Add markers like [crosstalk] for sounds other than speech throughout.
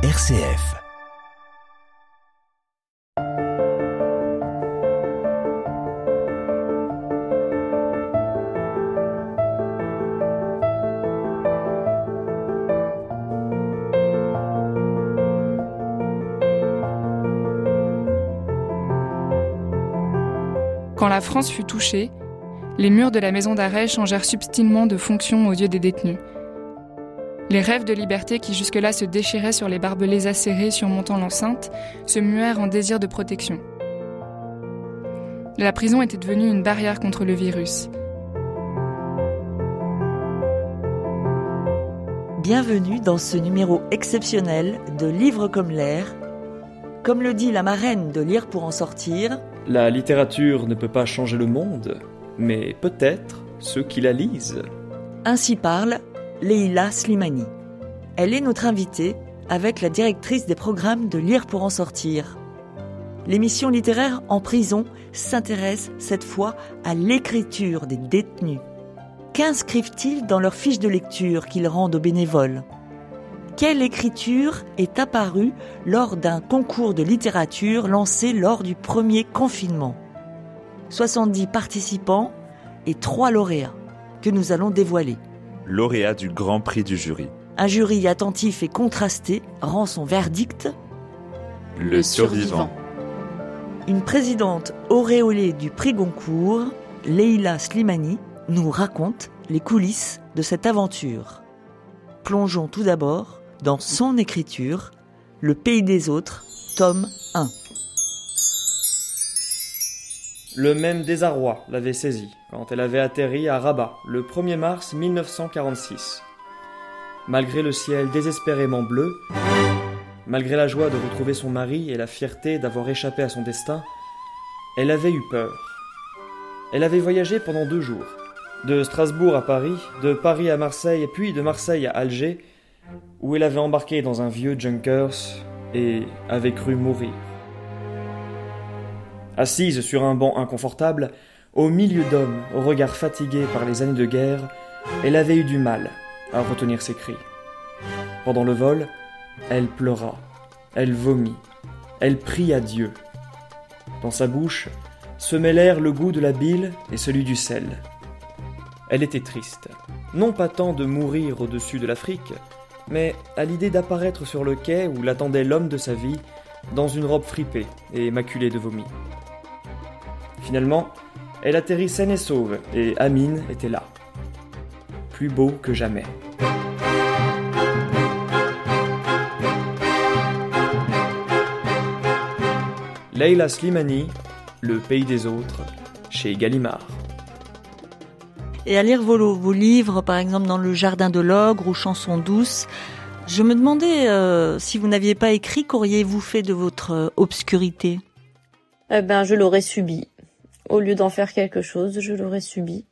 RCF. Quand la France fut touchée, les murs de la maison d'arrêt changèrent subtilement de fonction aux yeux des détenus. Les rêves de liberté qui jusque-là se déchiraient sur les barbelés acérés surmontant l'enceinte se muèrent en désir de protection. La prison était devenue une barrière contre le virus. Bienvenue dans ce numéro exceptionnel de Livres comme l'air. Comme le dit la marraine de Lire pour en sortir, La littérature ne peut pas changer le monde, mais peut-être ceux qui la lisent. ainsi parle Leila Slimani. Elle est notre invitée avec la directrice des programmes de Lire pour en sortir. L'émission littéraire en prison s'intéresse cette fois à l'écriture des détenus. Qu'inscrivent-ils dans leur fiche de lecture qu'ils rendent aux bénévoles? Quelle écriture est apparue lors d'un concours de littérature lancé lors du premier confinement? 70 participants et 3 lauréats que nous allons dévoiler. Lauréat du Grand Prix du jury. Un jury attentif et contrasté rend son verdict. Le survivant. Une présidente auréolée du prix Goncourt, Leila Slimani, nous raconte les coulisses de cette aventure. Plongeons tout d'abord dans son écriture, Le pays des autres, tome Le même désarroi l'avait saisie quand elle avait atterri à Rabat le 1er mars 1946. Malgré le ciel désespérément bleu, malgré la joie de retrouver son mari et la fierté d'avoir échappé à son destin, elle avait eu peur. Elle avait voyagé pendant deux jours, de Strasbourg à Paris, de Paris à Marseille puis de Marseille à Alger, où elle avait embarqué dans un vieux Junkers et avait cru mourir. Assise sur un banc inconfortable, au milieu d'hommes, au regard fatigué par les années de guerre, elle avait eu du mal à retenir ses cris. Pendant le vol, elle pleura, elle vomit, elle prie à Dieu. Dans sa bouche se mêlèrent le goût de la bile et celui du sel. Elle était triste, non pas tant de mourir au-dessus de l'Afrique, mais à l'idée d'apparaître sur le quai où l'attendait l'homme de sa vie, dans une robe fripée et maculée de vomi. Finalement, elle atterrit saine et sauve, et Amine était là. Plus beau que jamais. Leila Slimani, Le pays des autres, chez Gallimard. Et à lire vos, vos livres, par exemple dans Le Jardin de l'Ogre ou Chansons douces, je me demandais euh, si vous n'aviez pas écrit, qu'auriez-vous fait de votre euh, obscurité? Eh ben, je l'aurais subi. Au lieu d'en faire quelque chose, je l'aurais subi.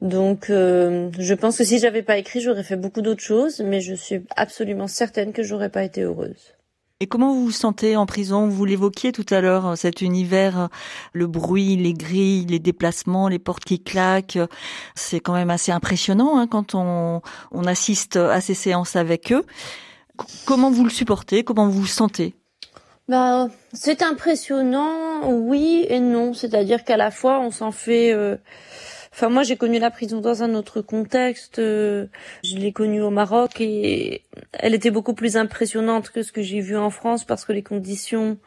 Donc, euh, je pense que si j'avais pas écrit, j'aurais fait beaucoup d'autres choses, mais je suis absolument certaine que j'aurais pas été heureuse. Et comment vous vous sentez en prison? Vous l'évoquiez tout à l'heure, cet univers, le bruit, les grilles, les déplacements, les portes qui claquent. C'est quand même assez impressionnant hein, quand on, on assiste à ces séances avec eux. C- comment vous le supportez? Comment vous vous sentez? Bah, c'est impressionnant, oui et non. C'est-à-dire qu'à la fois, on s'en fait. euh, Enfin, moi, j'ai connu la prison dans un autre contexte. euh, Je l'ai connue au Maroc et elle était beaucoup plus impressionnante que ce que j'ai vu en France parce que les conditions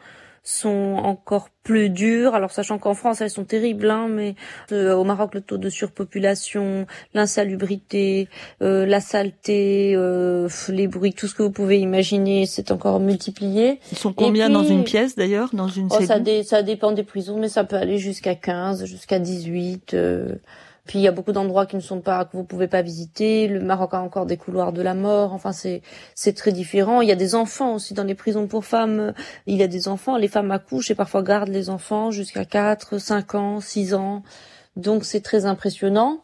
sont encore plus dures. Alors, sachant qu'en France, elles sont terribles, hein, mais euh, au Maroc, le taux de surpopulation, l'insalubrité, euh, la saleté, euh, les bruits, tout ce que vous pouvez imaginer, c'est encore multiplié. Ils sont combien puis- dans une pièce d'ailleurs Dans une Oh, ça, dé- ça dépend des prisons, mais ça peut aller jusqu'à 15, jusqu'à 18. Puis il y a beaucoup d'endroits qui ne sont pas, que vous pouvez pas visiter. Le Maroc a encore des couloirs de la mort. Enfin, c'est c'est très différent. Il y a des enfants aussi dans les prisons pour femmes. Il y a des enfants. Les femmes accouchent et parfois gardent les enfants jusqu'à 4, 5 ans, 6 ans. Donc c'est très impressionnant.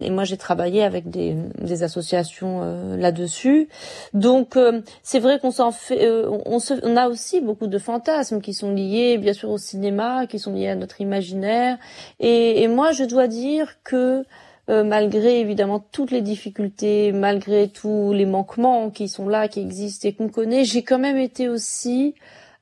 Et moi, j'ai travaillé avec des, des associations euh, là-dessus. Donc, euh, c'est vrai qu'on s'en fait. euh, on, se- on a aussi beaucoup de fantasmes qui sont liés, bien sûr, au cinéma, qui sont liés à notre imaginaire. Et, et moi, je dois dire que malgré évidemment toutes les difficultés, malgré tous les manquements qui sont là, qui existent et qu'on connaît, j'ai quand même été aussi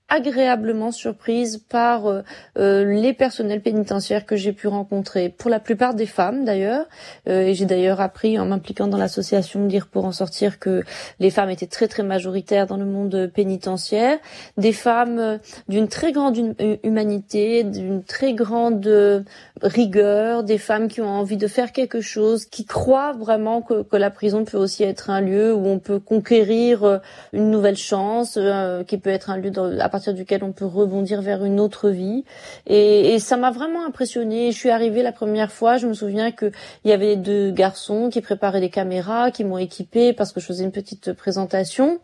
agréablement surprise par euh, euh, les personnels pénitentiaires que j'ai pu rencontrer, pour la plupart des femmes d'ailleurs. Euh, et j'ai d'ailleurs appris en m'impliquant dans l'association Dire pour en sortir que les femmes étaient très très majoritaires dans le monde pénitentiaire. Des femmes d'une très grande humanité, d'une très grande rigueur, des femmes qui ont envie de faire quelque chose, qui croient vraiment que, la prison peut aussi être un lieu où on peut conquérir une nouvelle chance, qui peut être un lieu de, duquel on peut rebondir vers une autre vie. Et, et ça m'a vraiment impressionnée. Je suis arrivée la première fois, je me souviens qu'il y avait deux garçons qui préparaient des caméras, qui m'ont équipée parce que je faisais une petite présentation.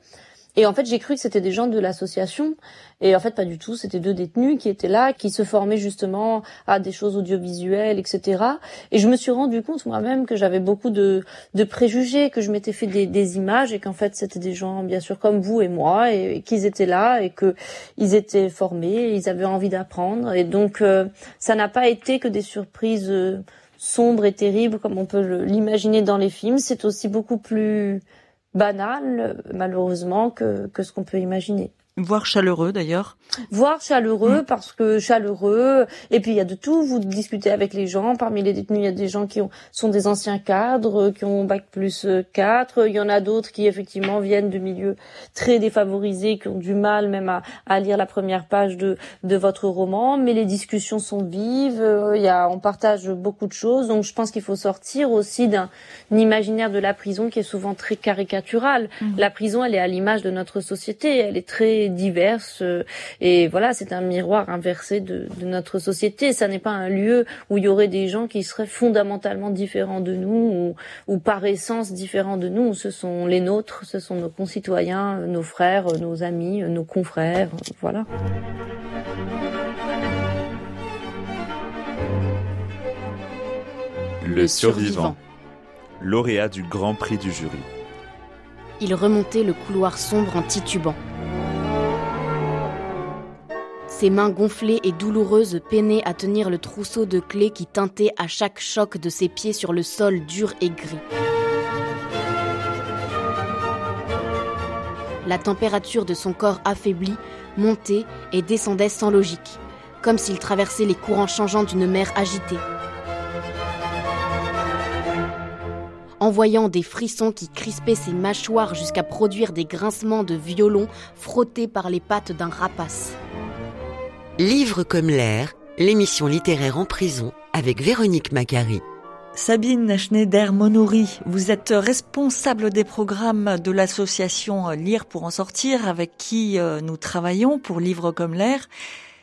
Et en fait, j'ai cru que c'était des gens de l'association. Et en fait, pas du tout. C'était deux détenus qui étaient là, qui se formaient justement à des choses audiovisuelles, etc. Et je me suis rendu compte moi-même que j'avais beaucoup de, de préjugés, que je m'étais fait des, des images et qu'en fait, c'était des gens, bien sûr, comme vous et moi, et, qu'ils étaient là et que ils étaient formés, ils avaient envie d'apprendre. Et donc, euh, ça n'a pas été que des surprises euh, sombres et terribles comme on peut l'imaginer dans les films. C'est aussi beaucoup plus banal, malheureusement, que, que ce qu'on peut imaginer. Voire chaleureux d'ailleurs. Voire chaleureux mm. parce que chaleureux. Et puis il y a de tout. Vous discutez avec les gens. Parmi les détenus, il y a des gens qui ont, sont des anciens cadres, qui ont bac plus 4. Euh, il y en a d'autres qui effectivement viennent de milieux très défavorisés, qui ont du mal même à, à lire la première page de, de votre roman. Mais les discussions sont vives. Euh, il y a, on partage beaucoup de choses. Donc je pense qu'il faut sortir aussi d'un imaginaire de la prison qui est souvent très caricatural. Mm. La prison, elle est à l'image de notre société. Elle est très diverses euh, et voilà, c'est un miroir inversé de, notre société. Ça n'est pas un lieu où il y aurait des gens qui seraient fondamentalement différents de nous ou, par essence différents de nous. Ce sont les nôtres, ce sont nos concitoyens, nos frères, nos amis, nos confrères, voilà. Le survivant, lauréat du Grand Prix du jury. Il remontait le couloir sombre en titubant. Ses mains gonflées et douloureuses peinaient à tenir le trousseau de clés qui tintait à chaque choc de ses pieds sur le sol dur et gris. La température de son corps affaibli montait et descendait sans logique, comme s'il traversait les courants changeants d'une mer agitée. En voyant des frissons qui crispaient ses mâchoires jusqu'à produire des grincements de violon frottés par les pattes d'un rapace. Livre comme l'air, l'émission littéraire en prison avec Véronique Macari. Sabine Schneider-Monouri, vous êtes responsable des programmes de l'association Lire pour en sortir avec qui euh, nous travaillons pour Livre comme l'air.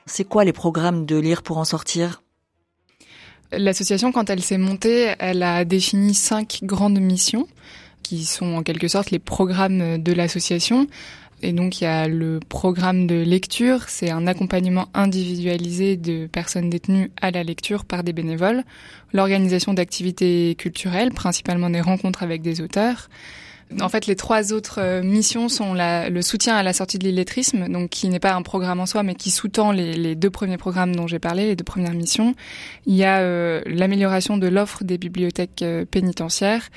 C'est quoi les programmes de Lire pour en sortir? L'association, quand elle s'est montée, elle a défini cinq grandes missions qui sont en quelque sorte les programmes de l'association. Et donc il y a le programme de lecture, c'est un accompagnement individualisé de personnes détenues à la lecture par des bénévoles, l'organisation d'activités culturelles, principalement des rencontres avec des auteurs. En fait, les trois autres euh, missions sont le soutien à la sortie de l'illettrisme, donc qui n'est pas un programme en soi, mais qui sous-tend les, les, deux premiers programmes dont j'ai parlé, les deux premières missions. Il y a euh, l'amélioration de l'offre des bibliothèques euh, pénitentiaires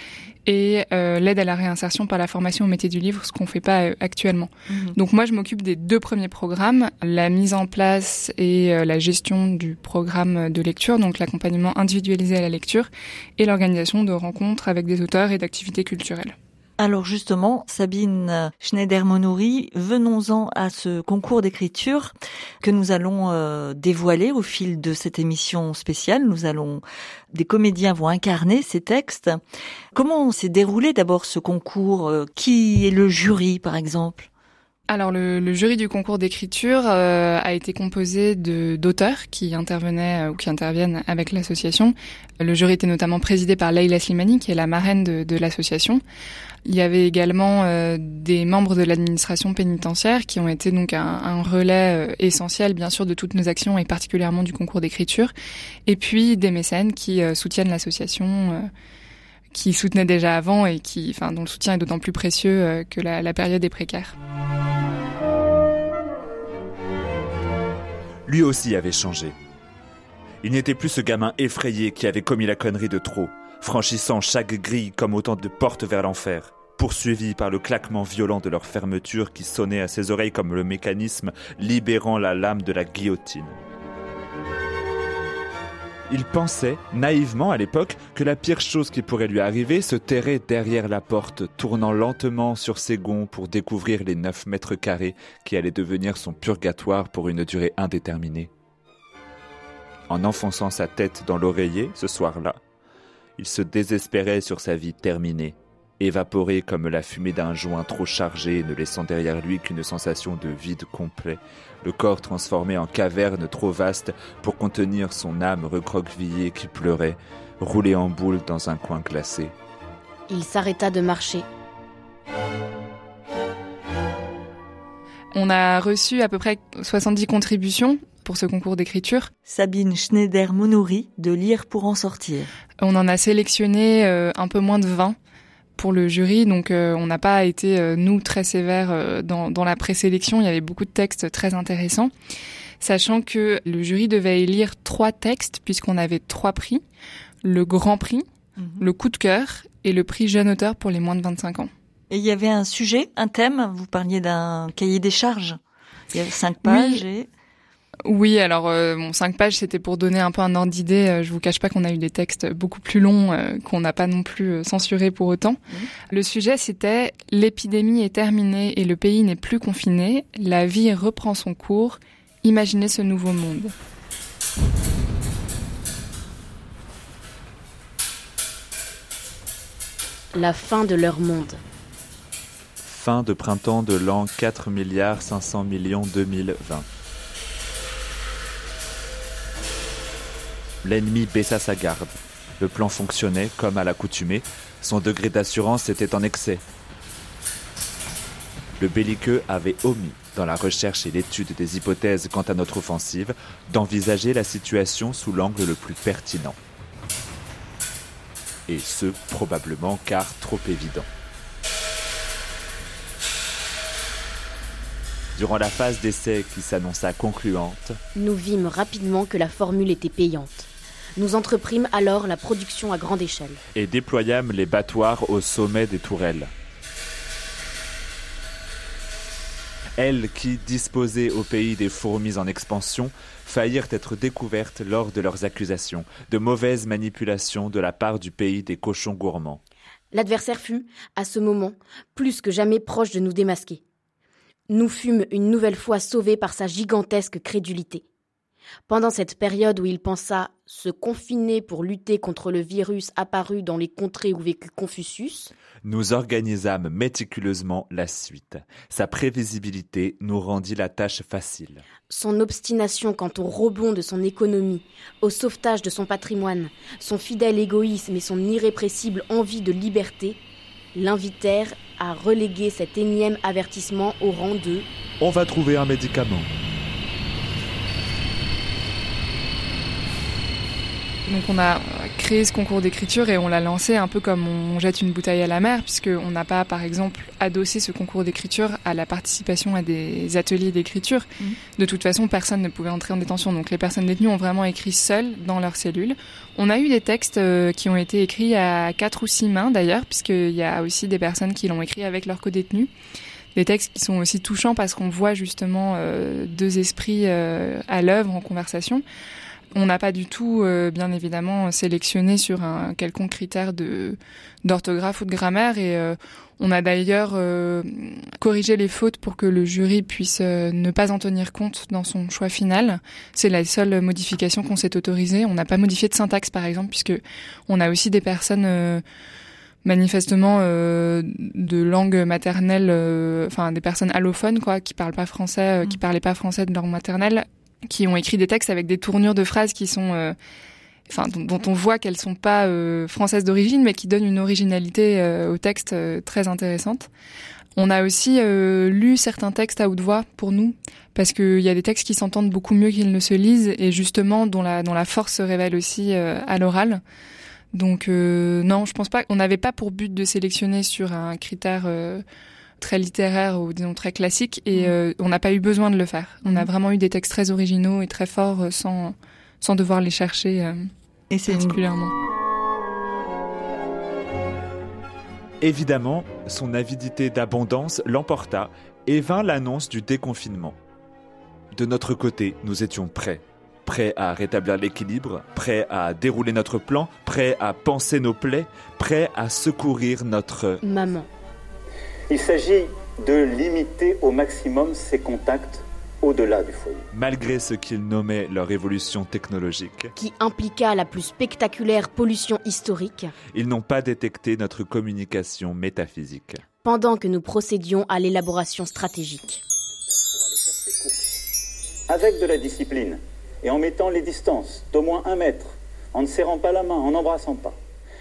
et euh, l'aide à la réinsertion par la formation au métier du livre, ce qu'on fait pas euh, actuellement. Mhm. Donc moi, je m'occupe des deux premiers programmes, la mise en place et euh, la gestion du programme de lecture, donc l'accompagnement individualisé à la lecture, et l'organisation de rencontres avec des auteurs et d'activités culturelles. Alors justement, Sabine Schneider-Monouri, venons-en à ce concours d'écriture que nous allons euh, dévoiler au fil de cette émission spéciale. Nous allons, des comédiens vont incarner ces textes. Comment s'est déroulé d'abord ce concours? Euh, Qui est le jury, par exemple? Alors le, jury du concours d'écriture euh, a été composé de d'auteurs qui intervenaient ou qui interviennent avec l'association. Le jury était notamment présidé par Leila Slimani, qui est la marraine de, de l'association. Il y avait également euh, des membres de l'administration pénitentiaire qui ont été donc un, relais euh, essentiel, bien sûr, de toutes nos actions et particulièrement du concours d'écriture. Et puis des mécènes qui euh, soutiennent l'association, qui soutenaient déjà avant et qui, enfin, dont le soutien est d'autant plus précieux que la, période est précaire. Lui aussi avait changé. Il n'était plus ce gamin effrayé qui avait commis la connerie de trop franchissant chaque grille comme autant de portes vers l'enfer, poursuivis par le claquement violent de leur fermeture qui sonnait à ses oreilles comme le mécanisme libérant la lame de la guillotine. Il pensait, naïvement à l'époque, que la pire chose qui pourrait lui arriver se terrait derrière la porte, tournant lentement sur ses gonds pour découvrir les 9 mètres carrés qui allaient devenir son purgatoire pour une durée indéterminée. En enfonçant sa tête dans l'oreiller, ce soir-là, il se désespérait sur sa vie terminée, évaporée comme la fumée d'un joint trop chargé, ne laissant derrière lui qu'une sensation de vide complet, le corps transformé en caverne trop vaste pour contenir son âme recroquevillée qui pleurait, roulée en boule dans un coin glacé. Il s'arrêta de marcher. On a reçu à peu près 70 contributions pour ce concours d'écriture. Sabine Schneider-Monouri de Lire pour en sortir. On en a sélectionné euh, un peu moins de 20 pour le jury, donc euh, on n'a pas été, euh, nous, très sévères dans, dans la présélection. Il y avait beaucoup de textes très intéressants, sachant que le jury devait élire trois textes, puisqu'on avait trois prix. Le grand prix, Mhm. le coup de cœur et le prix jeune auteur pour les moins de 25 ans. Et il y avait un sujet, un thème. Vous parliez d'un cahier des charges. Il y avait cinq pages et Oui, alors euh, bon, cinq pages, c'était pour donner un peu un ordre d'idée. Euh, Je vous cache pas qu'on a eu des textes beaucoup plus longs euh, qu'on n'a pas non plus euh, censurés pour autant. Le sujet, c'était l'épidémie est terminée et le pays n'est plus confiné. La vie reprend son cours. Imaginez ce nouveau monde. La fin de leur monde. Fin de printemps de l'an 4 milliards 500 millions 2020. L'ennemi baissa sa garde. Le plan fonctionnait comme à l'accoutumée. Son degré d'assurance était en excès. Le belliqueux avait omis, dans la recherche et l'étude des hypothèses quant à notre offensive, d'envisager la situation sous l'angle le plus pertinent. Et ce, probablement car trop évident. Durant la phase d'essai qui s'annonça concluante, Nous vîmes rapidement que la formule était payante. Nous entreprîmes alors la production à grande échelle. et déployâmes les battoirs au sommet des tourelles. Elles qui, disposées au pays des fourmis en expansion, faillirent être découvertes lors de leurs accusations de mauvaises manipulations de la part du pays des cochons gourmands. L'adversaire fut, à ce moment, plus que jamais proche de nous démasquer. Nous fûmes une nouvelle fois sauvés par sa gigantesque crédulité. Pendant cette période où il pensa se confiner pour lutter contre le virus apparu dans les contrées où vécut Confucius, Nous organisâmes méticuleusement la suite. Sa prévisibilité nous rendit la tâche facile. son obstination quant au rebond de son économie, au sauvetage de son patrimoine, son fidèle égoïsme et son irrépressible envie de liberté l'invitèrent à reléguer cet énième avertissement au rang de On va trouver un médicament. Donc on a créé ce concours d'écriture et on l'a lancé un peu comme on jette une bouteille à la mer, puisqu'on n'a pas, par exemple, adossé ce concours d'écriture à la participation à des ateliers d'écriture. Mhm. De toute façon, personne ne pouvait entrer en détention, donc les personnes détenues ont vraiment écrit seules dans leur cellule. On a eu des textes euh, qui ont été écrits à quatre ou six mains d'ailleurs, puisqu'il y a aussi des personnes qui l'ont écrit avec leurs codétenus. Des textes qui sont aussi touchants parce qu'on voit justement euh, deux esprits euh, à l'œuvre en conversation. On n'a pas du tout, euh, bien évidemment, sélectionné sur un quelconque critère de d'orthographe ou de grammaire et euh, on a d'ailleurs euh, corrigé les fautes pour que le jury puisse euh, ne pas en tenir compte dans son choix final. C'est la seule modification qu'on s'est autorisée. On n'a pas modifié de syntaxe, par exemple, puisque on a aussi des personnes euh, manifestement euh, de langue maternelle, euh, enfin des personnes allophones, quoi, qui parlent pas français, euh, qui parlaient pas français de langue maternelle, qui ont écrit des textes avec des tournures de phrases qui sont, euh, enfin, dont, on voit qu'elles sont pas euh, françaises d'origine, mais qui donnent une originalité euh, au texte très intéressante. On a aussi lu certains textes à haute voix pour nous, parce qu'il y a des textes qui s'entendent beaucoup mieux qu'ils ne se lisent, et justement dont la, dont la force se révèle aussi à l'oral. Donc non, je pense pas. On n'avait pas pour but de sélectionner sur un critère très littéraire ou disons très classique, et Mhm. euh, on n'a pas eu besoin de le faire. On a Mhm. vraiment eu des textes très originaux et très forts euh, sans sans devoir les chercher euh, Et c'est particulièrement. Évidemment, son avidité d'abondance l'emporta et vint l'annonce du déconfinement. De notre côté, nous étions prêts. Prêts à rétablir l'équilibre, prêts à dérouler notre plan, prêts à penser nos plaies, prêts à secourir notre maman. Il s'agit de limiter au maximum ses contacts au-delà du foyer. Malgré ce qu'ils nommaient leur évolution technologique, qui impliqua la plus spectaculaire pollution historique, ils n'ont pas détecté notre communication métaphysique. Pendant que nous procédions à l'élaboration stratégique. Avec de la discipline et en mettant les distances d'au moins un mètre, en ne serrant pas la main, en n'embrassant pas.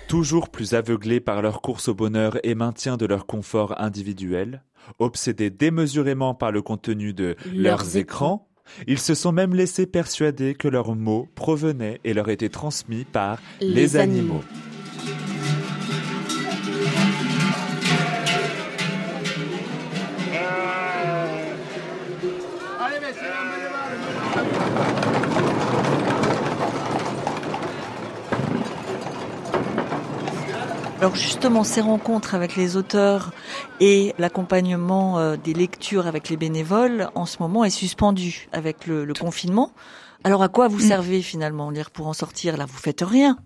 Toujours plus aveuglés par leur course au bonheur et maintien de leur confort individuel, Obsédés démesurément par le contenu de leurs, écrans, ils se sont même laissés persuader que leurs mots provenaient et leur étaient transmis par les, animaux. Alors justement, ces rencontres avec les auteurs et l'accompagnement euh, des lectures avec les bénévoles, en ce moment, est suspendu avec le, confinement. Alors à quoi vous mm. servez finalement lire pour en sortir? Là, vous faites rien.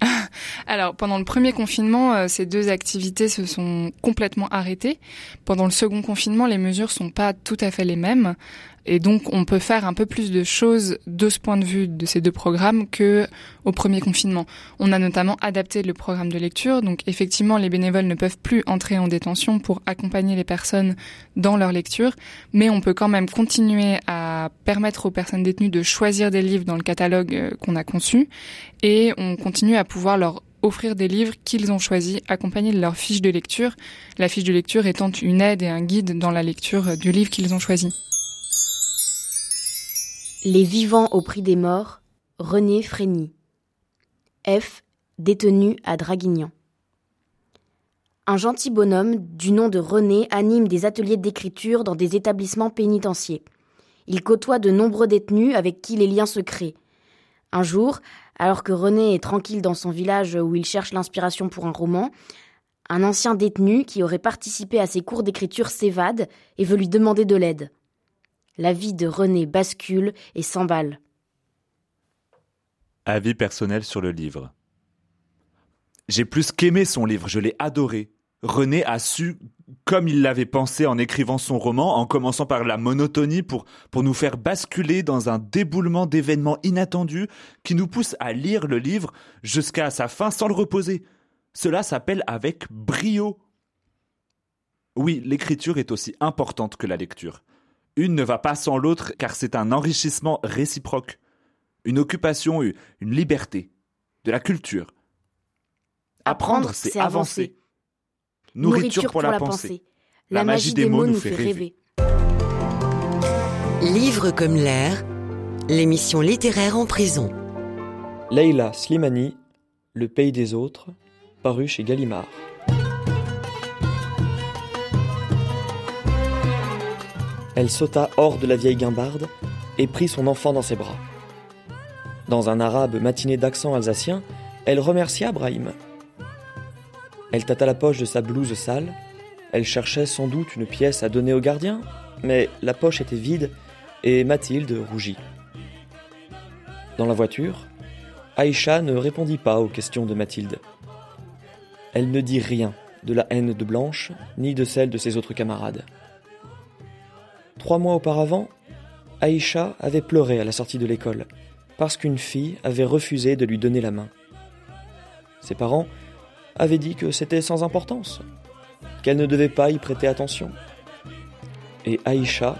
[laughs] Alors, pendant le premier confinement, euh, ces deux activités se sont complètement arrêtées. Pendant le second confinement, les mesures sont pas tout à fait les mêmes. Et donc, on peut faire un peu plus de choses de ce point de vue de ces deux programmes que au premier confinement. On a notamment adapté le programme de lecture. Donc, effectivement, les bénévoles ne peuvent plus entrer en détention pour accompagner les personnes dans leur lecture, mais on peut quand même continuer à permettre aux personnes détenues de choisir des livres dans le catalogue euh, qu'on a conçu, et on continue à pouvoir leur offrir des livres qu'ils ont choisis, accompagnés de leur fiche de lecture, la fiche de lecture étant une aide et un guide dans la lecture du livre qu'ils ont choisi. Les vivants au prix des morts, René Frény. F, détenu à Draguignan. Un gentil bonhomme du nom de René anime des ateliers d'écriture dans des établissements pénitentiaires. Il côtoie de nombreux détenus avec qui les liens se créent. Un jour, alors que René est tranquille dans son village où il cherche l'inspiration pour un roman, un ancien détenu qui aurait participé à ses cours d'écriture s'évade et veut lui demander de l'aide. La vie de René bascule et s'emballe. Avis personnel sur le livre. J'ai plus qu'aimé son livre, je l'ai adoré. René a su, comme il l'avait pensé en écrivant son roman, en commençant par la monotonie pour, pour nous faire basculer dans un déboulement d'événements inattendus qui nous pousse à lire le livre jusqu'à sa fin sans le reposer. Cela s'appelle avec brio. Oui, l'écriture est aussi importante que la lecture. Une ne va pas sans l'autre car c'est un enrichissement réciproque, une occupation, une liberté, de la culture. Apprendre, c'est avancer. Nourriture, pour, la, pensée. La, magie des mots nous fait rêver. Livre comme l'air, l'émission littéraire en prison. Leila Slimani, Le pays des autres, paru chez Gallimard. Elle sauta hors de la vieille guimbarde et prit son enfant dans ses bras. Dans un arabe matiné d'accent alsacien, elle remercia Brahim. Elle tâta la poche de sa blouse sale. Elle cherchait sans doute une pièce à donner au gardien, mais la poche était vide et Mathilde rougit. Dans la voiture, Aïcha ne répondit pas aux questions de Mathilde. Elle ne dit rien de la haine de Blanche, ni de celle de ses autres camarades. Trois mois auparavant, Aïcha avait pleuré à la sortie de l'école parce qu'une fille avait refusé de lui donner la main. Ses parents avaient dit que c'était sans importance, qu'elle ne devait pas y prêter attention. Et Aïcha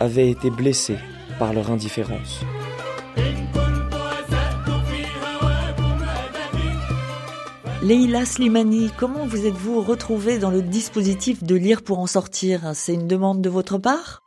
avait été blessée par leur indifférence. Leila Slimani, comment vous êtes-vous retrouvée dans le dispositif de lire pour en sortir? C'est une demande de votre part?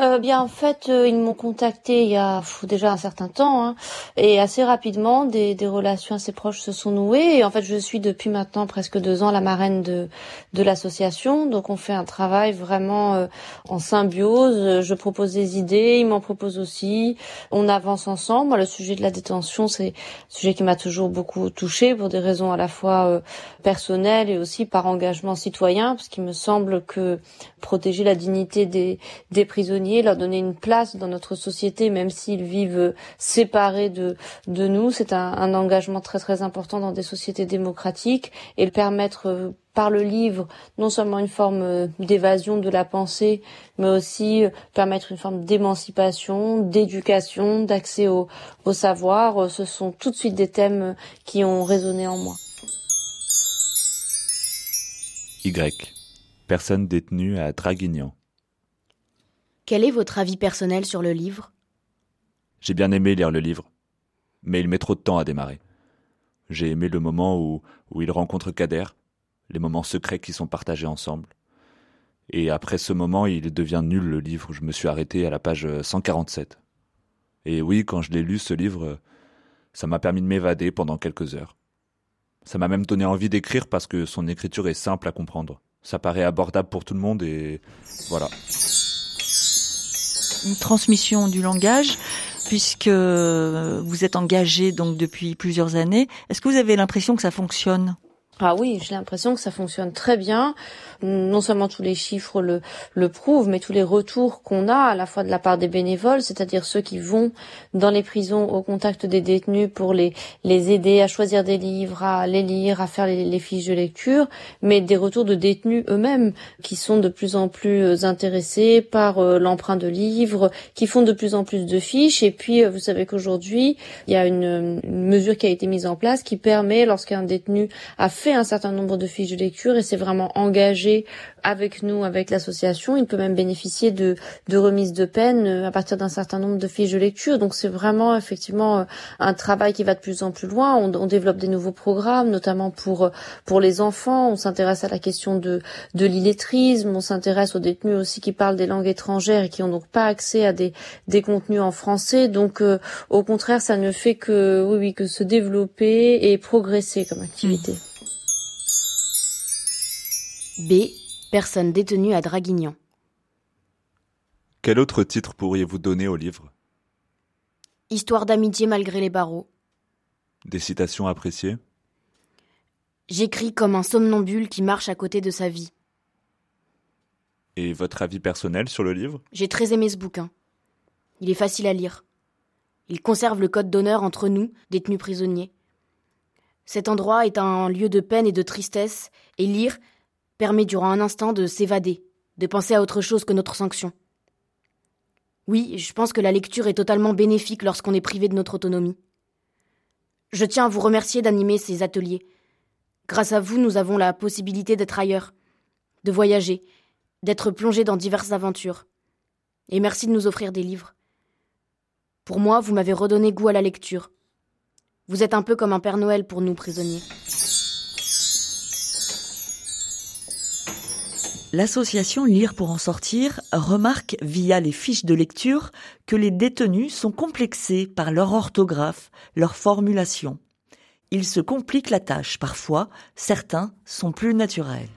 Euh, bien, en fait, euh, ils m'ont contacté il y a déjà un certain temps, hein, et assez rapidement, des, des, relations assez proches se sont nouées. Et en fait, je suis depuis maintenant presque deux ans la marraine de, de l'association. Donc, on fait un travail vraiment euh, en symbiose. Je propose des idées, ils m'en proposent aussi. On avance ensemble. Moi, le sujet de la détention, c'est un sujet qui m'a toujours beaucoup touché pour des raisons à la fois euh, personnelles et aussi par engagement citoyen, parce qu'il me semble que protéger la dignité des, des prisonniers leur donner une place dans notre société, même s'ils vivent séparés de, de nous. C'est un, engagement très très important dans des sociétés démocratiques et permettre euh, par le livre non seulement une forme euh, d'évasion de la pensée, mais aussi euh, permettre une forme d'émancipation, d'éducation, d'accès au, au savoir. Ce sont tout de suite des thèmes qui ont résonné en moi. Y. Personne détenue à Draguignan. Quel est votre avis personnel sur le livre? J'ai bien aimé lire le livre, mais il met trop de temps à démarrer. J'ai aimé le moment où, où il rencontre Kader, les moments secrets qui sont partagés ensemble. Et après ce moment, il devient nul le livre. Je me suis arrêté à la page 147. Et oui, quand je l'ai lu, ce livre, ça m'a permis de m'évader pendant quelques heures. Ça m'a même donné envie d'écrire parce que son écriture est simple à comprendre. Ça paraît abordable pour tout le monde et voilà une transmission du langage puisque vous êtes engagé donc depuis plusieurs années. Est-ce que vous avez l'impression que ça fonctionne? Ah oui, j'ai l'impression que ça fonctionne très bien. Non seulement tous les chiffres le, le prouvent, mais tous les retours qu'on a à la fois de la part des bénévoles, c'est-à-dire ceux qui vont dans les prisons au contact des détenus pour les, les aider à choisir des livres, à les lire, à faire les, les fiches de lecture, mais des retours de détenus eux-mêmes qui sont de plus en plus intéressés par euh, l'emprunt de livres, qui font de plus en plus de fiches. Et puis, euh, vous savez qu'aujourd'hui, il y a une, une mesure qui a été mise en place qui permet, lorsqu'un détenu a fait un certain nombre de fiches de lecture et c'est vraiment engagé avec nous, avec l'association. Il peut même bénéficier de, de remises de peine euh, à partir d'un certain nombre de fiches de lecture. Donc c'est vraiment effectivement euh, un travail qui va de plus en plus loin. On, on développe des nouveaux programmes, notamment pour euh, pour les enfants. On s'intéresse à la question de de l'illettrisme. On s'intéresse aux détenus aussi qui parlent des langues étrangères et qui ont donc pas accès à des des contenus en français. Donc au contraire, ça ne fait que oui oui que se développer et progresser comme activité. B. Personne détenue à Draguignan. Quel autre titre pourriez-vous donner au livre? Histoire d'amitié malgré les barreaux. Des citations appréciées? J'écris comme un somnambule qui marche à côté de sa vie. Et votre avis personnel sur le livre? J'ai très aimé ce bouquin. Il est facile à lire. Il conserve le code d'honneur entre nous, détenus prisonniers. Cet endroit est un lieu de peine et de tristesse, et lire, permet durant un instant de s'évader, de penser à autre chose que notre sanction. Oui, je pense que la lecture est totalement bénéfique lorsqu'on est privé de notre autonomie. Je tiens à vous remercier d'animer ces ateliers. Grâce à vous, nous avons la possibilité d'être ailleurs, de voyager, d'être plongés dans diverses aventures. Et merci de nous offrir des livres. Pour moi, vous m'avez redonné goût à la lecture. Vous êtes un peu comme un Père Noël pour nous prisonniers. L'association Lire pour en sortir remarque via les fiches de lecture que les détenus sont complexés par leur orthographe, leur formulation. Ils se compliquent la tâche parfois, certains sont plus naturels.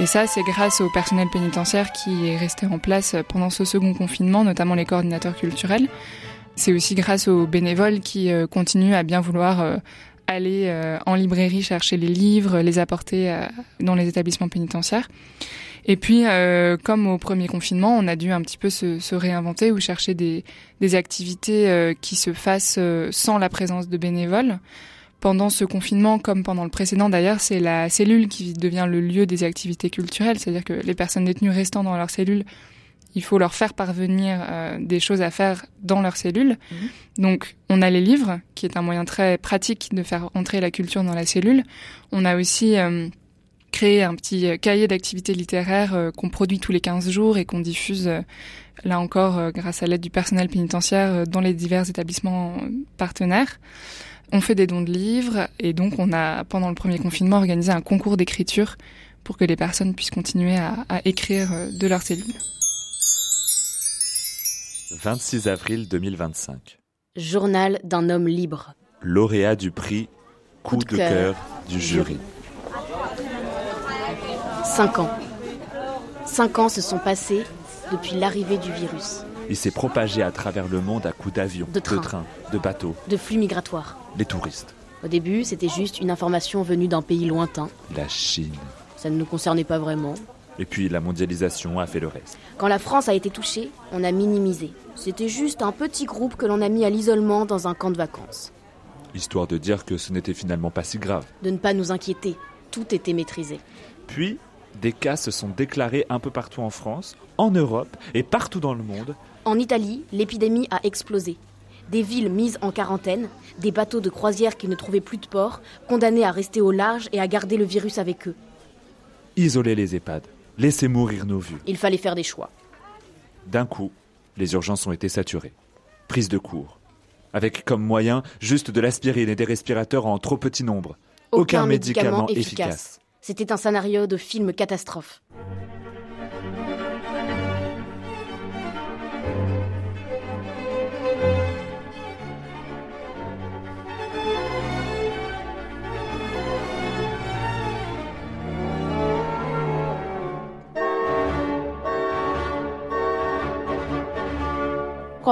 Et ça, c'est grâce au personnel pénitentiaire qui est resté en place pendant ce second confinement, notamment les coordinateurs culturels. C'est aussi grâce aux bénévoles qui euh, continuent à bien vouloir euh, aller euh, en librairie chercher les livres, les apporter euh, dans les établissements pénitentiaires. Et puis, euh, comme au premier confinement, on a dû un petit peu se, se réinventer ou chercher des, des activités qui se fassent sans la présence de bénévoles. Pendant ce confinement, comme pendant le précédent d'ailleurs, c'est la cellule qui devient le lieu des activités culturelles, c'est-à-dire que les personnes détenues restant dans leur cellule il faut leur faire parvenir euh, des choses à faire dans leur cellule. Mhm. Donc, on a les livres, qui est un moyen très pratique de faire entrer la culture dans la cellule. On a aussi euh, créé un petit cahier d'activités littéraires euh, qu'on produit tous les 15 jours et qu'on diffuse, là encore, grâce à l'aide du personnel pénitentiaire, dans les divers établissements partenaires. On fait des dons de livres et donc on a, pendant le premier confinement, organisé un concours d'écriture pour que les personnes puissent continuer à, à écrire euh, de leurs cellules. 26 avril 2025. Journal d'un homme libre. Lauréat du prix Coup, de, cœur du jury. Cinq ans. Cinq ans se sont passés depuis l'arrivée du virus. Il s'est propagé à travers le monde à coups d'avions, De trains. de trains, de bateaux, De flux migratoires. les touristes, Au début, c'était juste une information venue d'un pays lointain. la Chine. Ça ne nous concernait pas vraiment. Et puis la mondialisation a fait le reste. Quand la France a été touchée, on a minimisé. C'était juste un petit groupe que l'on a mis à l'isolement dans un camp de vacances. Histoire de dire que ce n'était finalement pas si grave. De ne pas nous inquiéter. Tout était maîtrisé. Puis, des cas se sont déclarés un peu partout en France, en Europe et partout dans le monde. En Italie, l'épidémie a explosé. Des villes mises en quarantaine, des bateaux de croisière qui ne trouvaient plus de port, condamnés à rester au large et à garder le virus avec eux. Isoler les EHPAD, laisser mourir nos vues. Il fallait faire des choix. D'un coup, les urgences ont été saturées. Prise de cours. Avec comme moyen juste de l'aspirine et des respirateurs en trop petit nombre. Aucun médicament efficace. C'était un scénario de film catastrophe.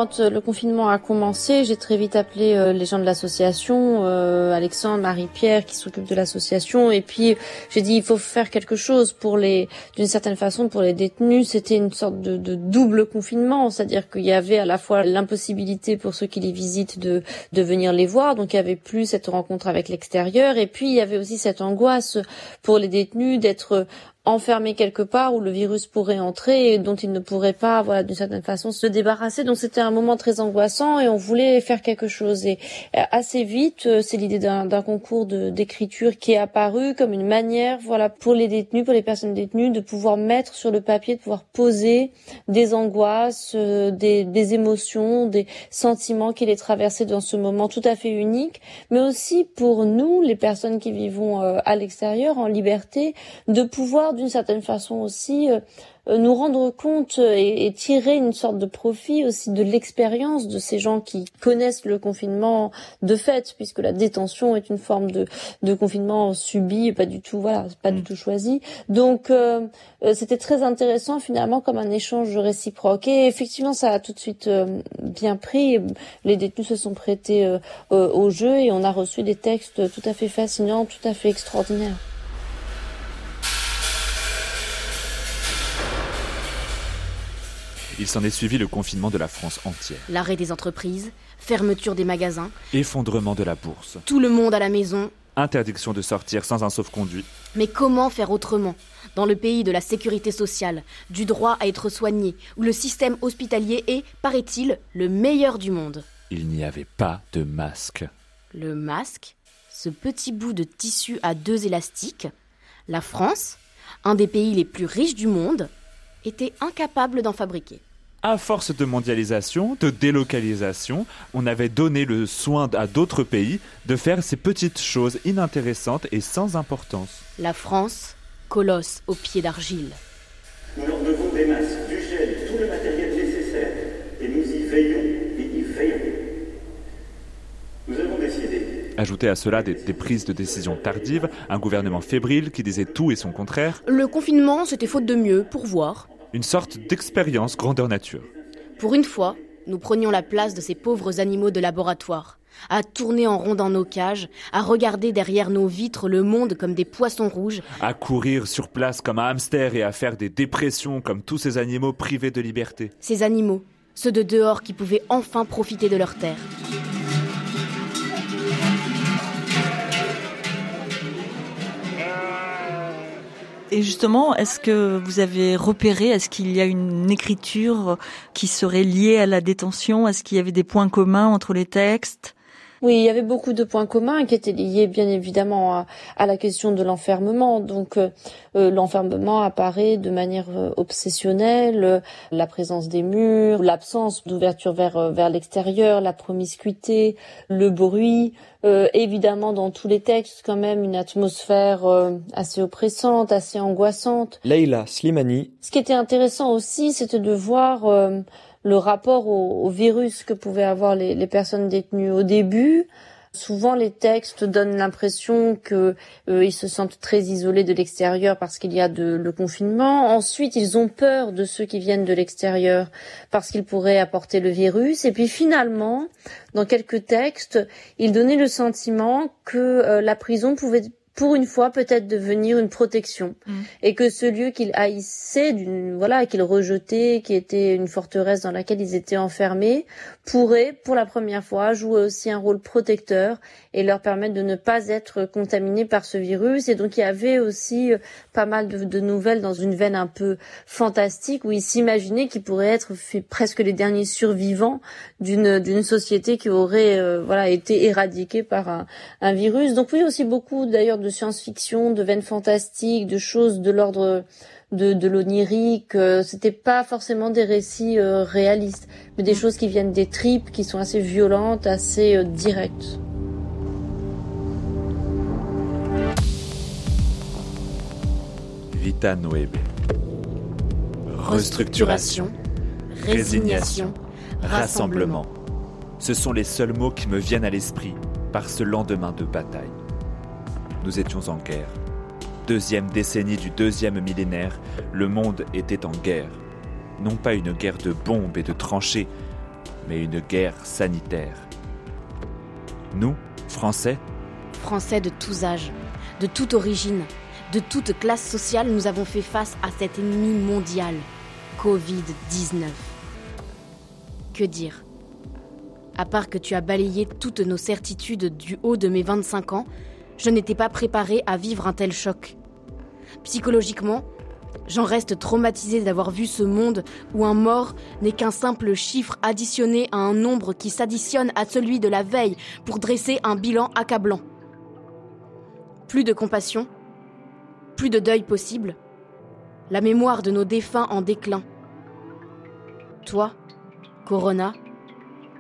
Quand euh, le confinement a commencé, j'ai très vite appelé euh, les gens de l'association, euh, Alexandre, Marie-Pierre qui s'occupent de l'association, et puis j'ai dit il faut faire quelque chose pour les, d'une certaine façon pour les détenus. C'était une sorte de, de double confinement, c'est-à-dire qu'il y avait à la fois l'impossibilité pour ceux qui les visitent de de venir les voir, donc il y avait plus cette rencontre avec l'extérieur, et puis il y avait aussi cette angoisse pour les détenus d'être enfermés quelque part où le virus pourrait entrer et dont ils ne pourraient pas, voilà, d'une certaine façon, se débarrasser. Donc c'était un moment très angoissant et on voulait faire quelque chose. Et euh, assez vite, euh, c'est l'idée d'un concours d'écriture qui est apparu comme une manière, voilà, pour les détenus, pour les personnes détenues, de pouvoir mettre sur le papier, de pouvoir poser des angoisses, euh, des, des émotions, des sentiments qui les traversaient dans ce moment tout à fait unique, mais aussi pour nous, les personnes qui vivons à l'extérieur, en liberté, de pouvoir d'une certaine façon aussi euh, euh, nous rendre compte euh, et, et tirer une sorte de profit aussi de l'expérience de ces gens qui connaissent le confinement de fait, puisque la détention est une forme de, de confinement subi, et pas du tout, voilà, pas du tout choisi. Donc euh, c'était très intéressant finalement comme un échange réciproque. Et effectivement, ça a tout de suite euh, bien pris. Les détenus se sont prêtés euh, au jeu et on a reçu des textes tout à fait fascinants, tout à fait extraordinaires. Il s'en est suivi le confinement de la France entière. L'arrêt des entreprises, fermeture des magasins, Effondrement de la bourse. tout le monde à la maison. Interdiction de sortir sans un sauf-conduit. Mais comment faire autrement? Dans le pays de la sécurité sociale, du droit à être soigné, où le système hospitalier est, paraît-il, le meilleur du monde. Il n'y avait pas de masque. Le masque, ce petit bout de tissu à deux élastiques, la France, un des pays les plus riches du monde, était incapable d'en fabriquer. À force de mondialisation, de délocalisation, on avait donné le soin à d'autres pays de faire ces petites choses inintéressantes et sans importance. La France, colosse aux pieds d'argile. Nous leur devons des masques, du gel, tout le matériel nécessaire. Et nous y veillons et y veillerons. Nous avons décidé Ajoutez à cela des, des prises de décision tardives, un gouvernement fébrile qui disait tout et son contraire, Le confinement, c'était faute de mieux, pour voir. Une sorte d'expérience grandeur nature. Pour une fois, nous prenions la place de ces pauvres animaux de laboratoire, à tourner en rond dans nos cages, à regarder derrière nos vitres le monde comme des poissons rouges, À courir sur place comme un hamster et à faire des dépressions comme tous ces animaux privés de liberté. ces animaux, ceux de dehors qui pouvaient enfin profiter de leur terre. Et justement, est-ce que vous avez repéré, est-ce qu'il y a une écriture qui serait liée à la détention? Est-ce qu'il y avait des points communs entre les textes? Oui, il y avait beaucoup de points communs qui étaient liés bien évidemment à, la question de l'enfermement. Donc euh, euh, l'enfermement apparaît de manière euh, obsessionnelle, la présence des murs, l'absence d'ouverture vers vers l'extérieur, la promiscuité, le bruit, évidemment dans tous les textes quand même une atmosphère assez oppressante, assez angoissante. Leila Slimani. Ce qui était intéressant aussi, c'était de voir le rapport au, virus que pouvaient avoir les, les, personnes détenues au début. Souvent, les textes donnent l'impression que euh, se sentent très isolés de l'extérieur parce qu'il y a de, le confinement. Ensuite, ils ont peur de ceux qui viennent de l'extérieur parce qu'ils pourraient apporter le virus. Et puis finalement, dans quelques textes, ils donnaient le sentiment que euh, la prison pouvait pour une fois peut-être devenir une protection. Mm. et que ce lieu qu'il haïssait d'une voilà qu'il rejetait qui était une forteresse dans laquelle ils étaient enfermés pourrait pour la première fois jouer aussi un rôle protecteur et leur permettre de ne pas être contaminés par ce virus. Et donc il y avait aussi euh, pas mal de, de nouvelles dans une veine un peu fantastique où ils s'imaginaient qu'ils pourraient être presque les derniers survivants d'une d'une société qui aurait euh, voilà été éradiquée par un, un virus. Donc oui aussi beaucoup d'ailleurs de science-fiction, de veines fantastiques, de choses de l'ordre de, de l'onirique. Euh, c'était pas forcément des récits euh, réalistes, mais des mm. choses qui viennent des tripes, qui sont assez violentes, assez euh, directes. Vita Noebe. Restructuration, résignation, rassemblement. Ce sont les seuls mots qui me viennent à l'esprit par ce lendemain de bataille nous étions en guerre. Deuxième décennie du deuxième millénaire, le monde était en guerre. Non pas une guerre de bombes et de tranchées, mais une guerre sanitaire. Nous, Français? Français de tous âges, de toute origine, de toute classe sociale, nous avons fait face à cet ennemi mondial, Covid-19. Que dire? À part que tu as balayé toutes nos certitudes du haut de mes 25 ans, je n'étais pas préparée à vivre un tel choc. Psychologiquement, j'en reste traumatisée d'avoir vu ce monde où un mort n'est qu'un simple chiffre additionné à un nombre qui s'additionne à celui de la veille pour dresser un bilan accablant. Plus de compassion, plus de deuil possible, la mémoire de nos défunts en déclin. Toi, Corona,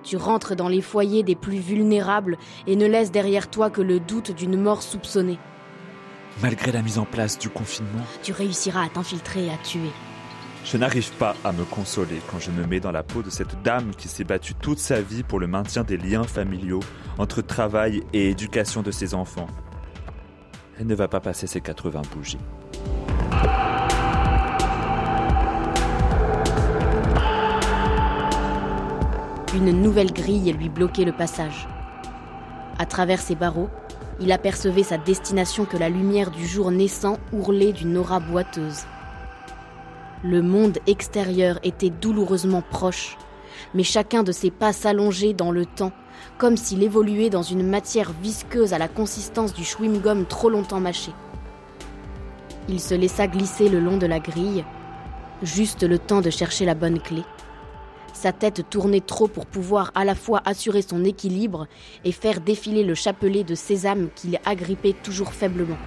tu rentres dans les foyers des plus vulnérables et ne laisses derrière toi que le doute d'une mort soupçonnée. Malgré la mise en place du confinement, tu réussiras à t'infiltrer et à tuer. Je n'arrive pas à me consoler quand je me mets dans la peau de cette dame qui s'est battue toute sa vie pour le maintien des liens familiaux entre travail et éducation de ses enfants. Elle ne va pas passer ses 80 bougies. Une nouvelle grille lui bloquait le passage. À travers ses barreaux, il apercevait sa destination que la lumière du jour naissant ourlait d'une aura boiteuse. Le monde extérieur était douloureusement proche, mais chacun de ses pas s'allongeait dans le temps, comme s'il évoluait dans une matière visqueuse à la consistance du chewing-gum trop longtemps mâché. Il se laissa glisser le long de la grille, juste le temps de chercher la bonne clé. Sa tête tournait trop pour pouvoir à la fois assurer son équilibre et faire défiler le chapelet de sésame qu'il agrippait toujours faiblement.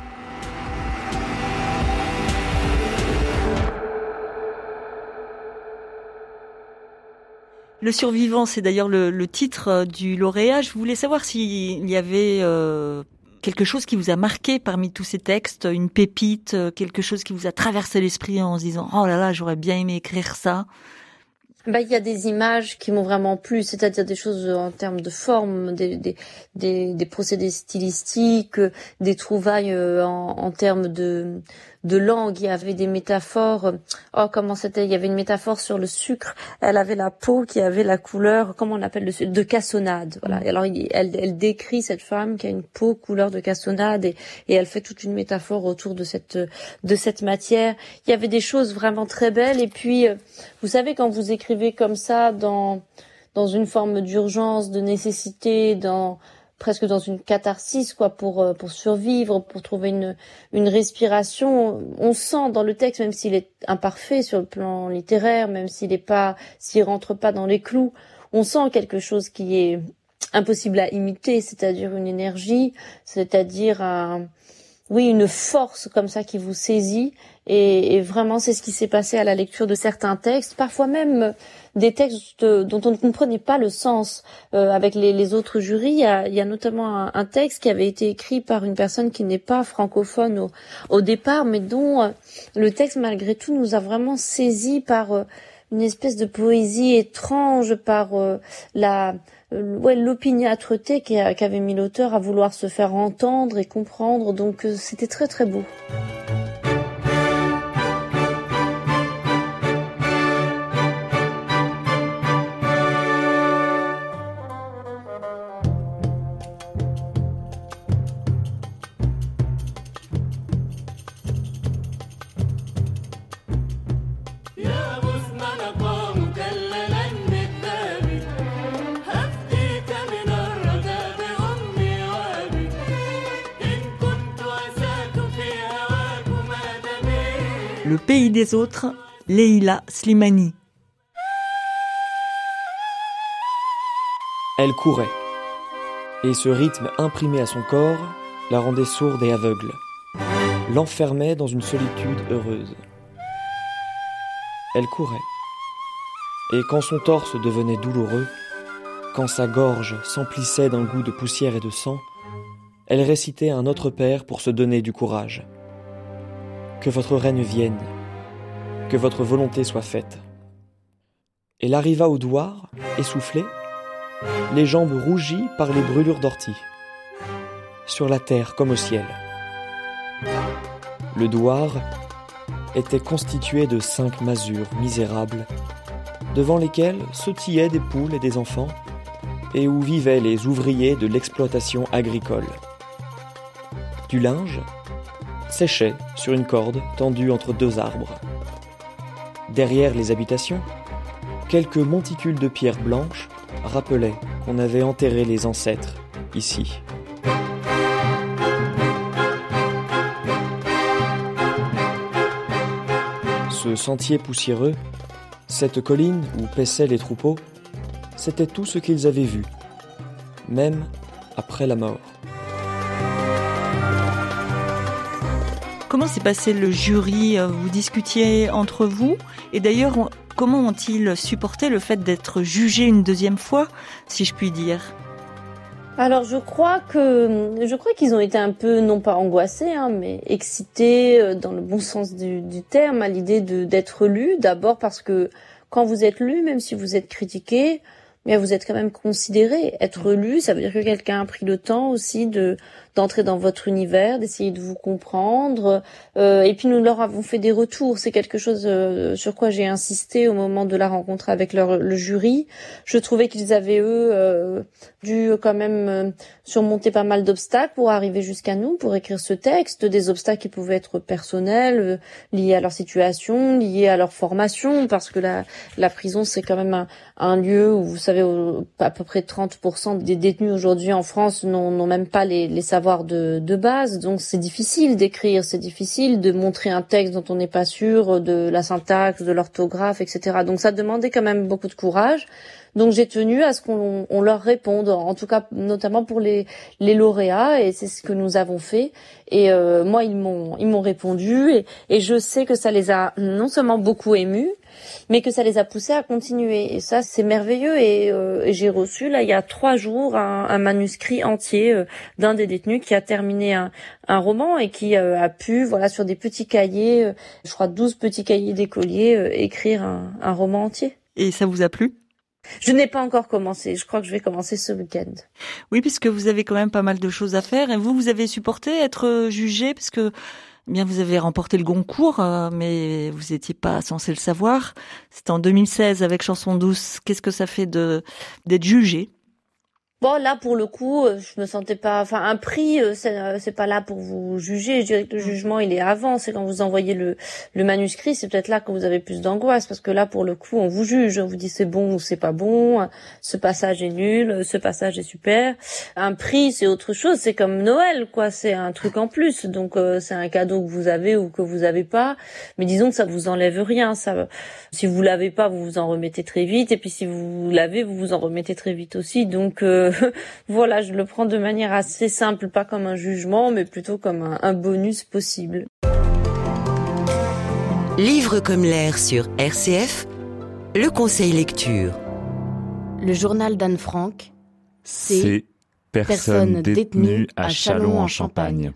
Le survivant, c'est d'ailleurs le, titre euh, du lauréat. Je voulais savoir s'il y avait euh, quelque chose qui vous a marqué parmi tous ces textes, une pépite, euh, quelque chose qui vous a traversé l'esprit en se disant ⁇ Oh là là, j'aurais bien aimé écrire ça ⁇ bah, il y a des images qui m'ont vraiment plu, c'est-à-dire des choses en termes de forme, des, des, des, des procédés stylistiques, des trouvailles euh, en, en termes de, de langue, il y avait des métaphores. Oh, comment c'était Il y avait une métaphore sur le sucre. Elle avait la peau qui avait la couleur, comment on appelle le sucre De cassonade. Voilà. Et alors, elle, elle décrit cette femme qui a une peau couleur de cassonade et, et elle fait toute une métaphore autour de cette de cette matière. Il y avait des choses vraiment très belles. Et puis, euh, vous savez, quand vous écrivez comme ça dans dans une forme d'urgence, de nécessité, dans presque dans une catharsis quoi pour euh, pour survivre pour trouver une une respiration on sent dans le texte même s'il est imparfait sur le plan littéraire même s'il est pas s'il rentre pas dans les clous on sent quelque chose qui est impossible à imiter, c'est-à-dire une énergie, c'est-à-dire un, oui, une force comme ça qui vous saisit. Et, vraiment, c'est ce qui s'est passé à la lecture de certains textes, parfois même des textes dont on ne comprenait pas le sens euh, avec les, autres jurys. Il y, a, notamment un, texte qui avait été écrit par une personne qui n'est pas francophone au, départ, mais dont euh, le texte, malgré tout, nous a vraiment saisi par euh, une espèce de poésie étrange, par la euh, ouais, l'opiniâtreté qu'avait mis l'auteur à vouloir se faire entendre et comprendre. Donc c'était très très beau. Le pays des autres, Leila Slimani. Elle courait, et ce rythme imprimé à son corps la rendait sourde et aveugle, l'enfermait dans une solitude heureuse. Elle courait, et quand son torse devenait douloureux, quand sa gorge s'emplissait d'un goût de poussière et de sang, elle récitait un autre père pour se donner du courage. Que votre règne vienne, que votre volonté soit faite. Elle arriva au douar, essoufflée, les jambes rougies par les brûlures d'ortie, sur la terre comme au ciel. Le douar était constitué de cinq masures misérables, devant lesquelles sautillaient des poules et des enfants, et où vivaient les ouvriers de l'exploitation agricole. Du linge, séchait sur une corde tendue entre deux arbres. Derrière les habitations, quelques monticules de pierres blanches rappelaient qu'on avait enterré les ancêtres ici. Ce sentier poussiéreux, cette colline où paissaient les troupeaux, c'était tout ce qu'ils avaient vu, même après la mort. Comment s'est passé le jury euh, Vous discutiez entre vous Et d'ailleurs, comment ont-ils supporté le fait d'être jugés une deuxième fois, si je puis dire? Alors je crois que je crois qu'ils ont été un peu non pas angoissés hein, mais excités euh, dans le bon sens du, terme à l'idée de d'être lus. D'abord parce que quand vous êtes lu même si vous êtes critiqué mais vous êtes quand même considéré être lu ça veut dire que quelqu'un a pris le temps aussi de d'entrer dans votre univers, d'essayer de vous comprendre. Euh, et puis nous leur avons fait des retours. C'est quelque chose euh, sur quoi j'ai insisté au moment de la rencontre avec leur, le jury. Je trouvais qu'ils avaient eux euh, dû quand même euh, surmonter pas mal d'obstacles pour arriver jusqu'à nous, pour écrire ce texte. Des obstacles qui pouvaient être personnels, euh, liés à leur situation, liés à leur formation, parce que la, la prison c'est quand même un, un, lieu où vous savez à peu près 30% des détenus aujourd'hui en France n'ont même pas les, les savoirs de, base, donc c'est difficile d'écrire, c'est difficile de montrer un texte dont on n'est pas sûr de la syntaxe, de l'orthographe, etc. Donc ça demandait quand même beaucoup de courage. Donc j'ai tenu à ce qu'on leur réponde, en tout cas notamment pour les, les lauréats, et c'est ce que nous avons fait. Et euh, moi, ils m'ont ils m'ont répondu, et, et je sais que ça les a non seulement beaucoup émus, mais que ça les a poussés à continuer. Et ça, c'est merveilleux. Et, euh, j'ai reçu là il y a trois jours un, manuscrit entier euh, d'un des détenus qui a terminé un, roman et qui euh, a pu, voilà, sur des petits cahiers, je crois 12 petits cahiers d'écoliers, écrire un, un roman entier. Et ça vous a plu? Je n'ai pas encore commencé. Je crois que je vais commencer ce week-end. Oui, puisque vous avez quand même pas mal de choses à faire. Et vous, vous avez supporté être jugé, parce que bien vous avez remporté le Goncourt, euh, mais vous n'étiez pas censé le savoir. C'était en 2016 avec Chanson douce. Qu'est-ce que ça fait de d'être jugé? Bon, là, pour le coup, euh, je me sentais pas. Enfin, un prix, euh, euh, c'est pas là pour vous juger. Je dirais que le mm. jugement, il est avant. C'est quand vous envoyez le, le manuscrit, c'est peut-être là que vous avez plus d'angoisse, parce que là, pour le coup, on vous juge. On vous dit c'est bon ou c'est pas bon. Ce passage est nul. Ce passage est super. Un prix, c'est autre chose. C'est comme Noël, quoi. C'est un truc en plus. Donc, c'est un cadeau que vous avez ou que vous avez pas. Mais disons que ça vous enlève rien. Ça, si vous l'avez pas, vous vous en remettez très vite. Et puis, si vous l'avez, vous vous en remettez très vite aussi. Donc [laughs] voilà, je le prends de manière assez simple, pas comme un jugement, mais plutôt comme un, un bonus possible. Livre comme l'air sur RCF, le conseil lecture. Le journal d'Anne Frank, C'est Personne détenue à Châlons en Champagne.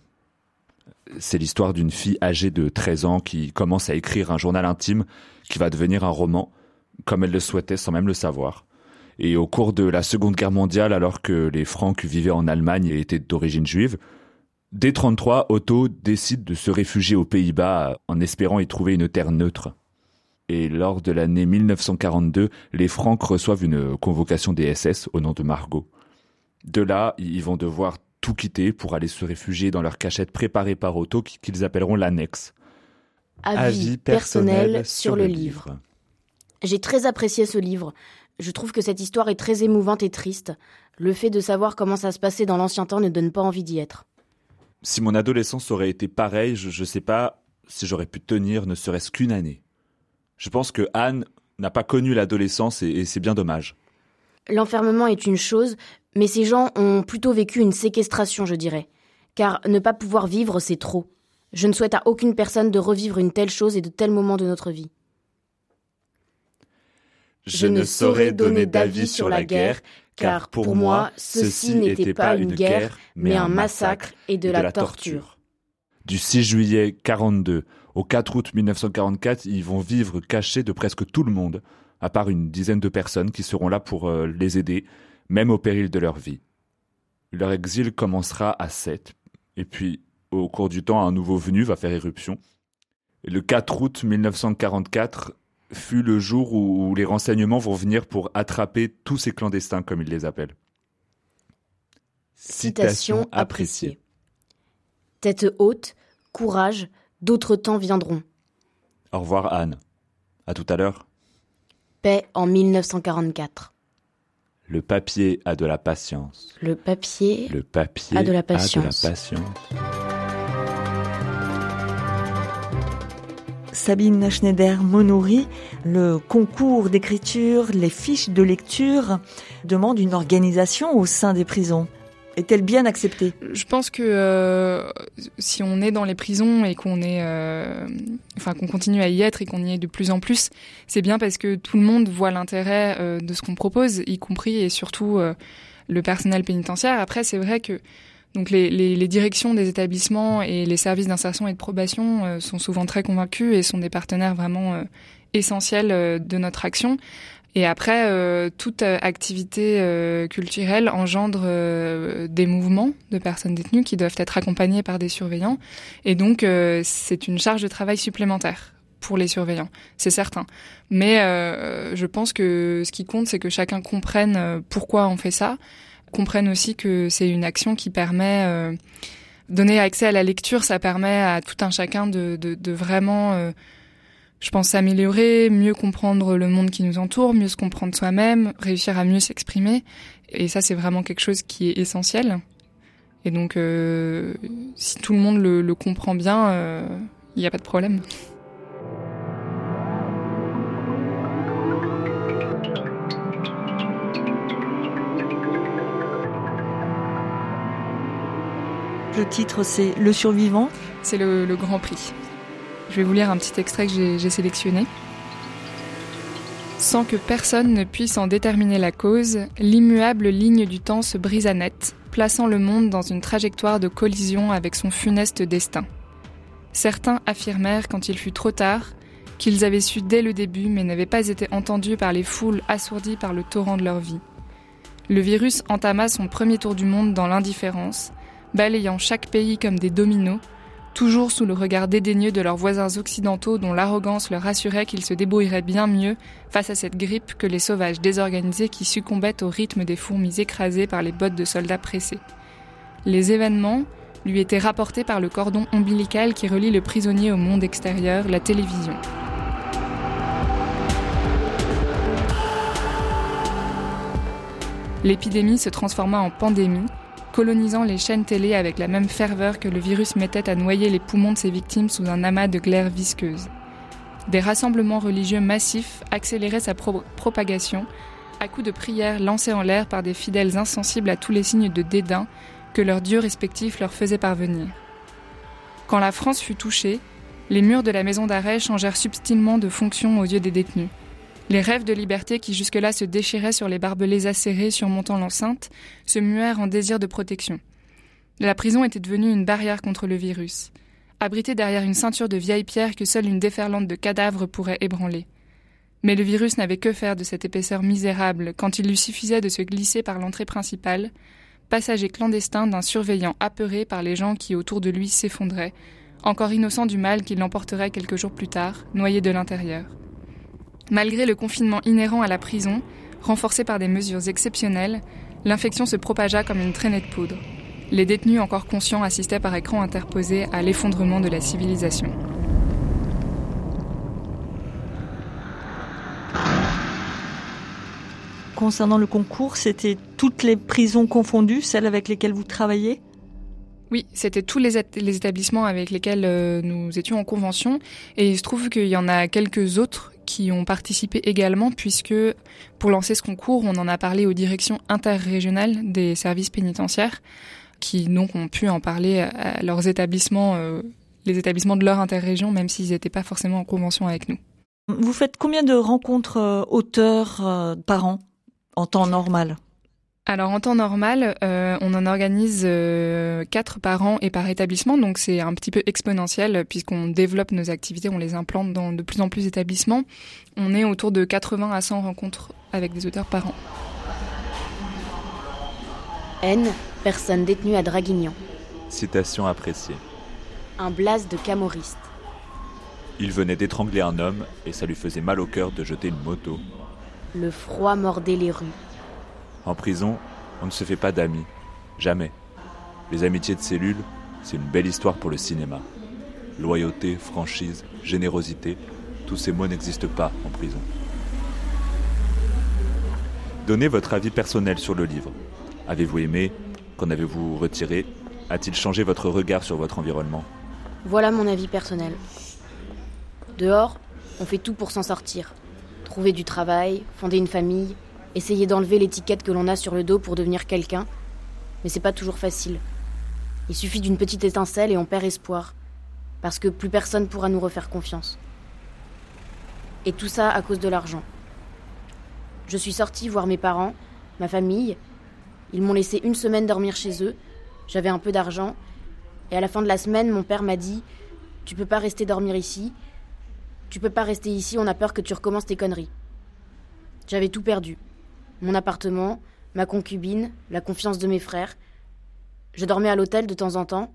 C'est l'histoire d'une fille âgée de 13 ans qui commence à écrire un journal intime qui va devenir un roman, comme elle le souhaitait sans même le savoir. Et au cours de la Seconde Guerre mondiale, alors que les Francs vivaient en Allemagne et étaient d'origine juive, dès 33, Otto décide de se réfugier aux Pays-Bas en espérant y trouver une terre neutre. Et lors de l'année 1942, les Francs reçoivent une convocation des SS au nom de Margot. De là, ils vont devoir tout quitter pour aller se réfugier dans leur cachette préparée par Otto qu'ils appelleront l'annexe. avis personnel sur le livre. J'ai très apprécié ce livre. Je trouve que cette histoire est très émouvante et triste. Le fait de savoir comment ça se passait dans l'ancien temps ne donne pas envie d'y être. Si mon adolescence aurait été pareille, je ne sais pas si j'aurais pu tenir ne serait-ce qu'une année. Je pense que Anne n'a pas connu l'adolescence et, et c'est bien dommage. L'enfermement est une chose, mais ces gens ont plutôt vécu une séquestration, je dirais. Car ne pas pouvoir vivre, c'est trop. Je ne souhaite à aucune personne de revivre une telle chose et de tels moments de notre vie. Je ne saurais donner d'avis sur la guerre, car pour moi, ceci n'était pas une guerre, mais un massacre et de la torture. Du 6 juillet 42 au 4 août 1944, ils vont vivre cachés de presque tout le monde, à part une dizaine de personnes qui seront là pour euh, les aider, même au péril de leur vie. Leur exil commencera à 7, et puis au cours du temps, un nouveau venu va faire éruption. Et le 4 août 1944 fut le jour où les renseignements vont venir pour attraper tous ces clandestins, comme ils les appellent. Citation appréciée. Tête haute, courage, d'autres temps viendront. Au revoir Anne. À tout à l'heure. Paix en 1944. Le papier a de la patience. Le papier Le papier A de la A de la patience. Sabine Schneider-Monouri, le concours d'écriture, les fiches de lecture demandent une organisation au sein des prisons. Est-elle bien acceptée? Je pense que euh, si on est dans les prisons et qu'on est, euh, enfin qu'on continue à y être et qu'on y est de plus en plus, c'est bien parce que tout le monde voit l'intérêt euh, de ce qu'on propose, y compris et surtout le personnel pénitentiaire. Après, c'est vrai que donc les, directions des établissements et les services d'insertion et de probation euh, sont souvent très convaincus et sont des partenaires vraiment euh, essentiels euh, de notre action. Et après, toute activité culturelle engendre des mouvements de personnes détenues qui doivent être accompagnés par des surveillants. Et donc, c'est une charge de travail supplémentaire pour les surveillants, c'est certain. Mais je pense que ce qui compte, c'est que chacun comprenne pourquoi on fait ça, comprenne aussi que c'est une action qui permet... euh, donner accès à la lecture, ça permet à tout un chacun de, vraiment... euh, je pense s'améliorer, mieux comprendre le monde qui nous entoure, mieux se comprendre soi-même, réussir à mieux s'exprimer. Et ça, c'est vraiment quelque chose qui est essentiel. Et donc, euh, si tout le monde le, comprend bien, il n'y a pas de problème. Le titre c'est Le survivant. C'est le, Grand Prix. Je vais vous lire un petit extrait que j'ai j'ai sélectionné. Sans que personne ne puisse en déterminer la cause, l'immuable ligne du temps se brisa net, plaçant le monde dans une trajectoire de collision avec son funeste destin. Certains affirmèrent, quand il fut trop tard, qu'ils avaient su dès le début mais n'avaient pas été entendus par les foules assourdies par le torrent de leur vie. Le virus entama son premier tour du monde dans l'indifférence, balayant chaque pays comme des dominos, toujours sous le regard dédaigneux de leurs voisins occidentaux dont l'arrogance leur assurait qu'ils se débrouilleraient bien mieux face à cette grippe que les sauvages désorganisés qui succombaient au rythme des fourmis écrasées par les bottes de soldats pressés. Les événements lui étaient rapportés par le cordon ombilical qui relie le prisonnier au monde extérieur, la télévision. L'épidémie se transforma en pandémie, colonisant les chaînes télé avec la même ferveur que le virus mettait à noyer les poumons de ses victimes sous un amas de glaire visqueuse. Des rassemblements religieux massifs accéléraient sa pro- propagation, à coups de prières lancées en l'air par des fidèles insensibles à tous les signes de dédain que leurs dieux respectifs leur faisaient parvenir. Quand la France fut touchée, les murs de la maison d'arrêt changèrent subtilement de fonction aux yeux des détenus. Les rêves de liberté qui jusque-là se déchiraient sur les barbelés acérés surmontant l'enceinte se muèrent en désir de protection. La prison était devenue une barrière contre le virus, abritée derrière une ceinture de vieilles pierres que seule une déferlante de cadavres pourrait ébranler. Mais le virus n'avait que faire de cette épaisseur misérable quand il lui suffisait de se glisser par l'entrée principale, passager clandestin d'un surveillant apeuré par les gens qui autour de lui s'effondraient, encore innocent du mal qui l'emporterait quelques jours plus tard, noyé de l'intérieur. Malgré le confinement inhérent à la prison, renforcé par des mesures exceptionnelles, l'infection se propagea comme une traînée de poudre. Les détenus encore conscients assistaient par écran interposé à l'effondrement de la civilisation. Concernant le concours, c'était toutes les prisons confondues, celles avec lesquelles vous travaillez? Oui, c'était tous les, établissements avec lesquels euh, nous étions en convention. Et il se trouve qu'il y en a quelques autres qui ont participé également, puisque pour lancer ce concours, on en a parlé aux directions interrégionales des services pénitentiaires, qui donc ont pu en parler à leurs établissements, euh, les établissements de leur interrégion, même s'ils n'étaient pas forcément en convention avec nous. Vous faites combien de rencontres euh, auteurs par an en temps normal? Alors en temps normal, euh, on en organise euh, quatre par an et par établissement, donc c'est un petit peu exponentiel puisqu'on développe nos activités, on les implante dans de plus en plus d'établissements. On est autour de 80 à 100 rencontres avec des auteurs par an. N, personne détenue à Draguignan. Citation appréciée. Un blase de camoriste. Il venait d'étrangler un homme et ça lui faisait mal au cœur de jeter une moto. Le froid mordait les rues. En prison, on ne se fait pas d'amis. Jamais. Les amitiés de cellule, c'est une belle histoire pour le cinéma. Loyauté, franchise, générosité, tous ces mots n'existent pas en prison. Donnez votre avis personnel sur le livre. Avez-vous aimé? Qu'en avez-vous retiré? A-t-il changé votre regard sur votre environnement? Voilà mon avis personnel. Dehors, on fait tout pour s'en sortir. Trouver du travail, fonder une famille, essayer d'enlever l'étiquette que l'on a sur le dos pour devenir quelqu'un, mais c'est pas toujours facile. Il suffit d'une petite étincelle et on perd espoir, parce que plus personne pourra nous refaire confiance. Et tout ça à cause de l'argent. Je suis sortie voir mes parents, ma famille. Ils m'ont laissé une semaine dormir chez eux. J'avais un peu d'argent. Et à la fin de la semaine, mon père m'a dit Tu peux pas rester dormir ici. Tu peux pas rester ici, on a peur que tu recommences tes conneries. J'avais tout perdu mon appartement, ma concubine, la confiance de mes frères. Je dormais à l'hôtel de temps en temps.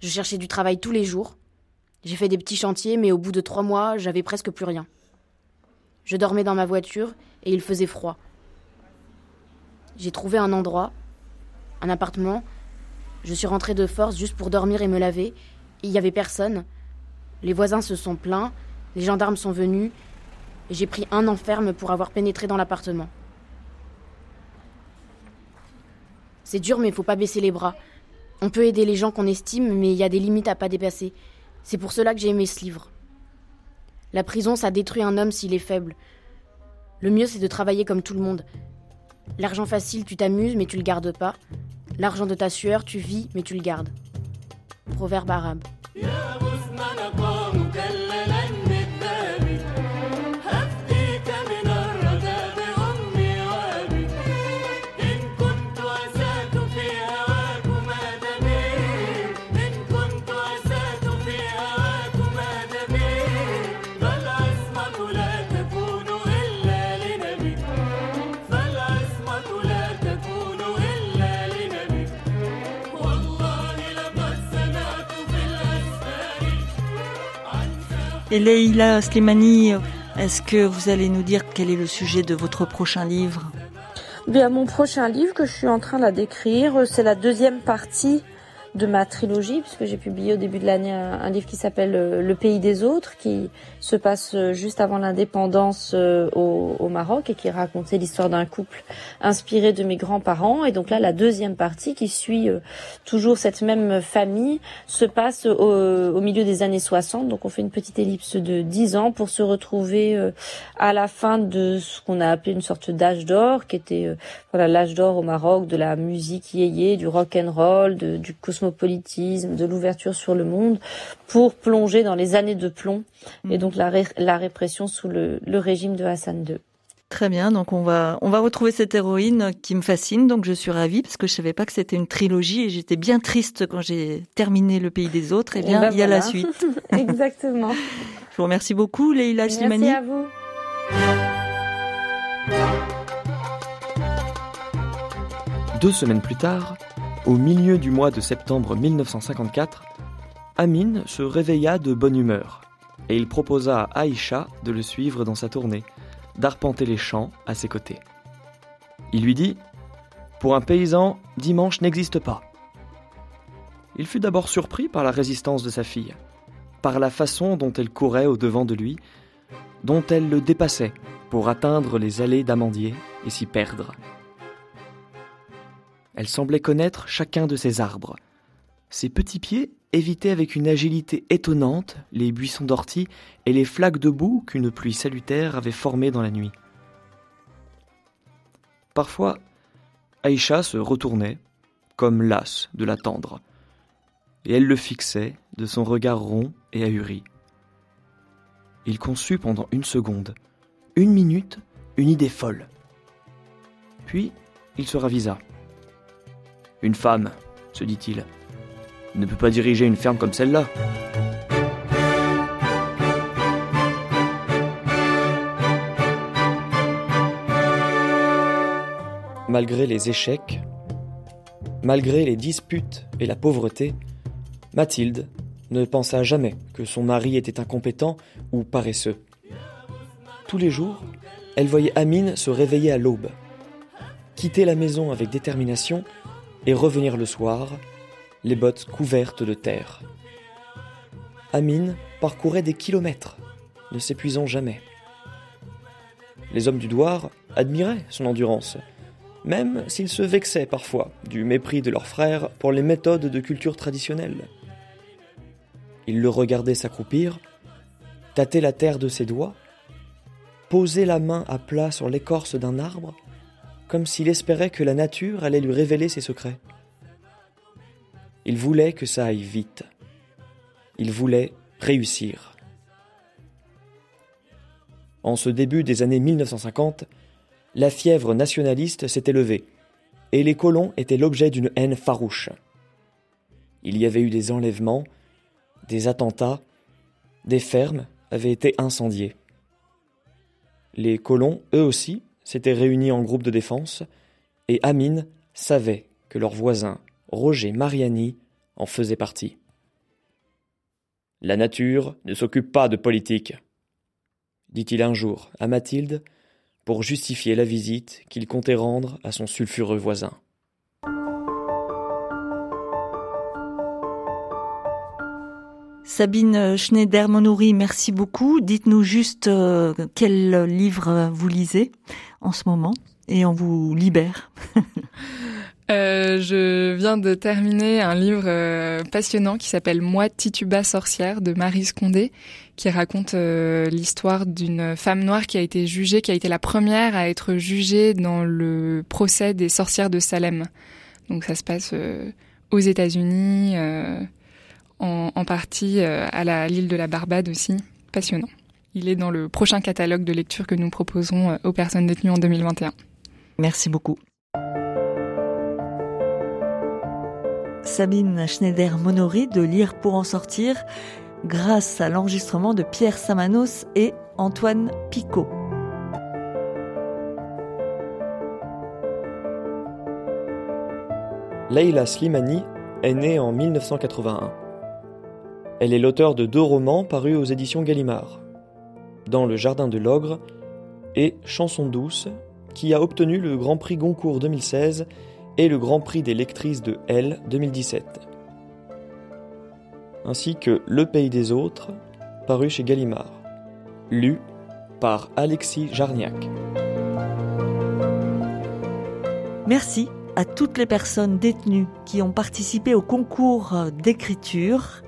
Je cherchais du travail tous les jours. J'ai fait des petits chantiers, mais au bout de trois mois, j'avais presque plus rien. Je dormais dans ma voiture et il faisait froid. J'ai trouvé un endroit, un appartement. Je suis rentrée de force juste pour dormir et me laver. Il n'y avait personne. Les voisins se sont plaints, les gendarmes sont venus, j'ai pris un enferme pour avoir pénétré dans l'appartement. C'est dur, mais il faut pas baisser les bras. On peut aider les gens qu'on estime, mais il y a des limites à pas dépasser. C'est pour cela que j'ai aimé ce livre. La prison, ça détruit un homme s'il est faible. Le mieux, c'est de travailler comme tout le monde. L'argent facile, tu t'amuses, mais tu le gardes pas. L'argent de ta sueur, tu vis, mais tu le gardes. Proverbe arabe. Et Leïla Slimani, est-ce que vous allez nous dire quel est le sujet de votre prochain livre? Bien, mon prochain livre que je suis en train de d'écrire, c'est la deuxième partie de ma trilogie, puisque j'ai publié au début de l'année un, livre qui s'appelle euh, Le pays des autres, qui se passe euh, juste avant l'indépendance euh, au, Maroc et qui racontait l'histoire d'un couple inspiré de mes grands-parents. Et donc là, la deuxième partie, qui suit toujours cette même famille, se passe au, milieu des années 60. Donc on fait une petite ellipse de 10 ans pour se retrouver à la fin de ce qu'on a appelé une sorte d'âge d'or, qui était voilà l'âge d'or au Maroc de la musique yéyé, du rock and roll, du cosmopolitisme, de l'ouverture sur le monde, pour plonger dans les années de plomb et donc la, la répression sous le, le régime de Hassan II. Très bien, donc on va on va retrouver cette héroïne qui me fascine, donc je suis ravie parce que je savais pas que c'était une trilogie et j'étais bien triste quand j'ai terminé Le Pays des Autres. Et eh bien, ben il y a la suite. [laughs] Exactement. [laughs] je vous remercie beaucoup, Leïla Slimani. Merci à vous. Deux semaines plus tard, au milieu du mois de septembre 1954, Amin se réveilla de bonne humeur et il proposa à Aïcha de le suivre dans sa tournée, d'arpenter les champs à ses côtés. Il lui dit Pour un paysan, dimanche n'existe pas. Il fut d'abord surpris par la résistance de sa fille, par la façon dont elle courait au devant de lui, dont elle le dépassait pour atteindre les allées d'amandiers et s'y perdre. Elle semblait connaître chacun de ses arbres. Ses petits pieds évitaient avec une agilité étonnante les buissons d'ortie et les flaques de boue qu'une pluie salutaire avait formées dans la nuit. Parfois, Aïcha se retournait, comme lasse de l'attendre, et elle le fixait de son regard rond et ahuri. Il conçut pendant une seconde, une minute, une idée folle. Puis il se ravisa. Une femme, se dit-il, ne peut pas diriger une ferme comme celle-là. Malgré les échecs, malgré les disputes et la pauvreté, Mathilde ne pensa jamais que son mari était incompétent ou paresseux. Tous les jours, elle voyait Amine se réveiller à l'aube, quitter la maison avec détermination et revenir le soir, les bottes couvertes de terre. Amine parcourait des kilomètres, ne s'épuisant jamais. Les hommes du Douar admiraient son endurance, même s'ils se vexaient parfois du mépris de leurs frères pour les méthodes de culture traditionnelle. Ils le regardaient s'accroupir, tâter la terre de ses doigts, poser la main à plat sur l'écorce d'un arbre comme s'il espérait que la nature allait lui révéler ses secrets. Il voulait que ça aille vite. Il voulait réussir. En ce début des années 1950, la fièvre nationaliste s'était levée, et les colons étaient l'objet d'une haine farouche. Il y avait eu des enlèvements, des attentats, des fermes avaient été incendiées. Les colons, eux aussi, s'étaient réunis en groupe de défense, et Amine savait que leur voisin, Roger Mariani, en faisait partie. La nature ne s'occupe pas de politique, dit-il un jour à Mathilde pour justifier la visite qu'il comptait rendre à son sulfureux voisin. Sabine Schneider-Monouri, merci beaucoup. Dites-nous juste euh, quel livre vous lisez en ce moment et on vous libère. [laughs] Euh, je viens de terminer un livre euh, passionnant qui s'appelle Moi Tituba sorcière de Marie Scondé, qui raconte l'histoire d'une femme noire qui a été jugée, qui a été la première à être jugée dans le procès des sorcières de Salem. Donc ça se passe aux États-Unis en, partie euh, à l'île de la Barbade aussi. Passionnant. Il est dans le prochain catalogue de lecture que nous proposons euh, aux personnes détenues en 2021. Merci beaucoup. Sabine Schneider-Monory de Lire pour en sortir grâce à l'enregistrement de Pierre Samanos et Antoine Picot. Leila Slimani est née en 1981. Elle est l'auteur de deux romans parus aux éditions Gallimard, Dans le Jardin de l'Ogre et Chanson douce, qui a obtenu le Grand Prix Goncourt 2016 et le Grand Prix des lectrices de L 2017. ainsi que Le pays des autres, paru chez Gallimard, lu par Alexis Jarniak. Merci à toutes les personnes détenues qui ont participé au concours d'écriture.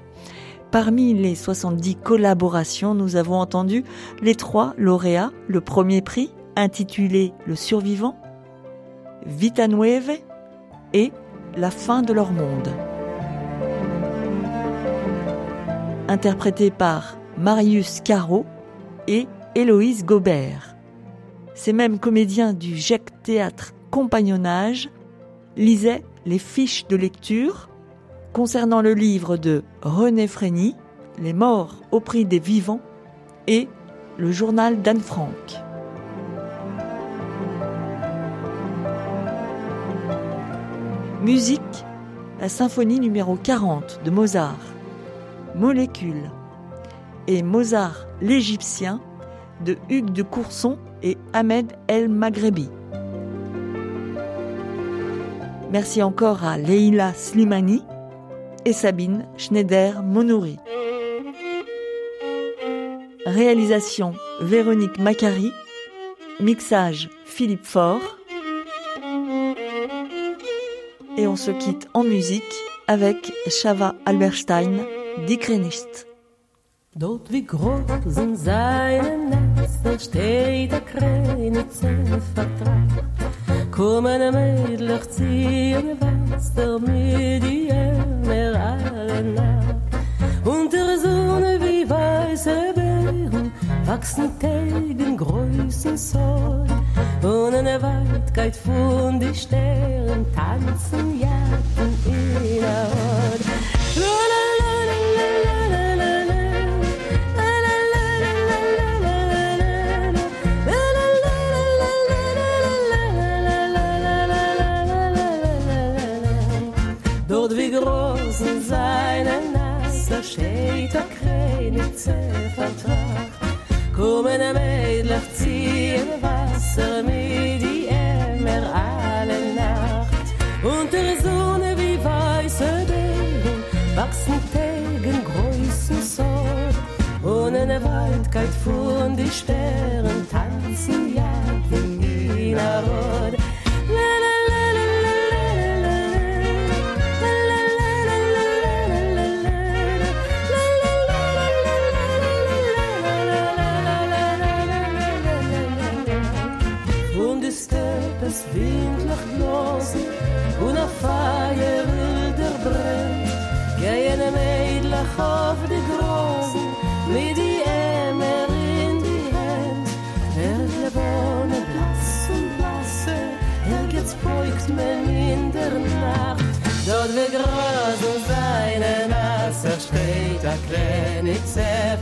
Parmi les 70 collaborations, nous avons entendu les trois lauréats. Le premier prix, intitulé Le survivant, Vita Nueve et La fin de leur monde. Interprété par Marius Caro et Héloïse Gobert. Ces mêmes comédiens du GEC Théâtre Compagnonnage lisaient les fiches de lecture concernant le livre de René Frény, Les morts au prix des vivants, et le journal d'Anne Frank. Musique, la symphonie numéro 40 de Mozart, Molécule, et Mozart l'Égyptien de Hugues de Courson et Ahmed El Maghrebi. Merci encore à Leila Slimani et Sabine Schneider-Monouri. Réalisation Véronique Macari. Mixage Philippe Faure. Et on se quitte en musique avec Shava Alberstein, Die Krenist. Dort wie Nester, steht wachsen Tegen größen Soll. Und eine Weitkeit von die Sternen tanzen Jacken in der Hort. La, la, la, la, la, la, la, la. Dort wie groß sind seine Nasser steht der Krenitze Vertrag. Kommen Mädlich ziehen Wasser mit die Emmer alle Nacht. Unter Sonne wie weiße Beeren wachsen Tegen größen Sorg. Und eine Waldkeit von die Sternen tanzen Jagen in der Rot. Auf die Großen mit die Emmer in die Hand. Während Lebone blass und blasse, er geht's beugt man in der Nacht. Dort wie Gras und seine Nasser steht der Krenitzer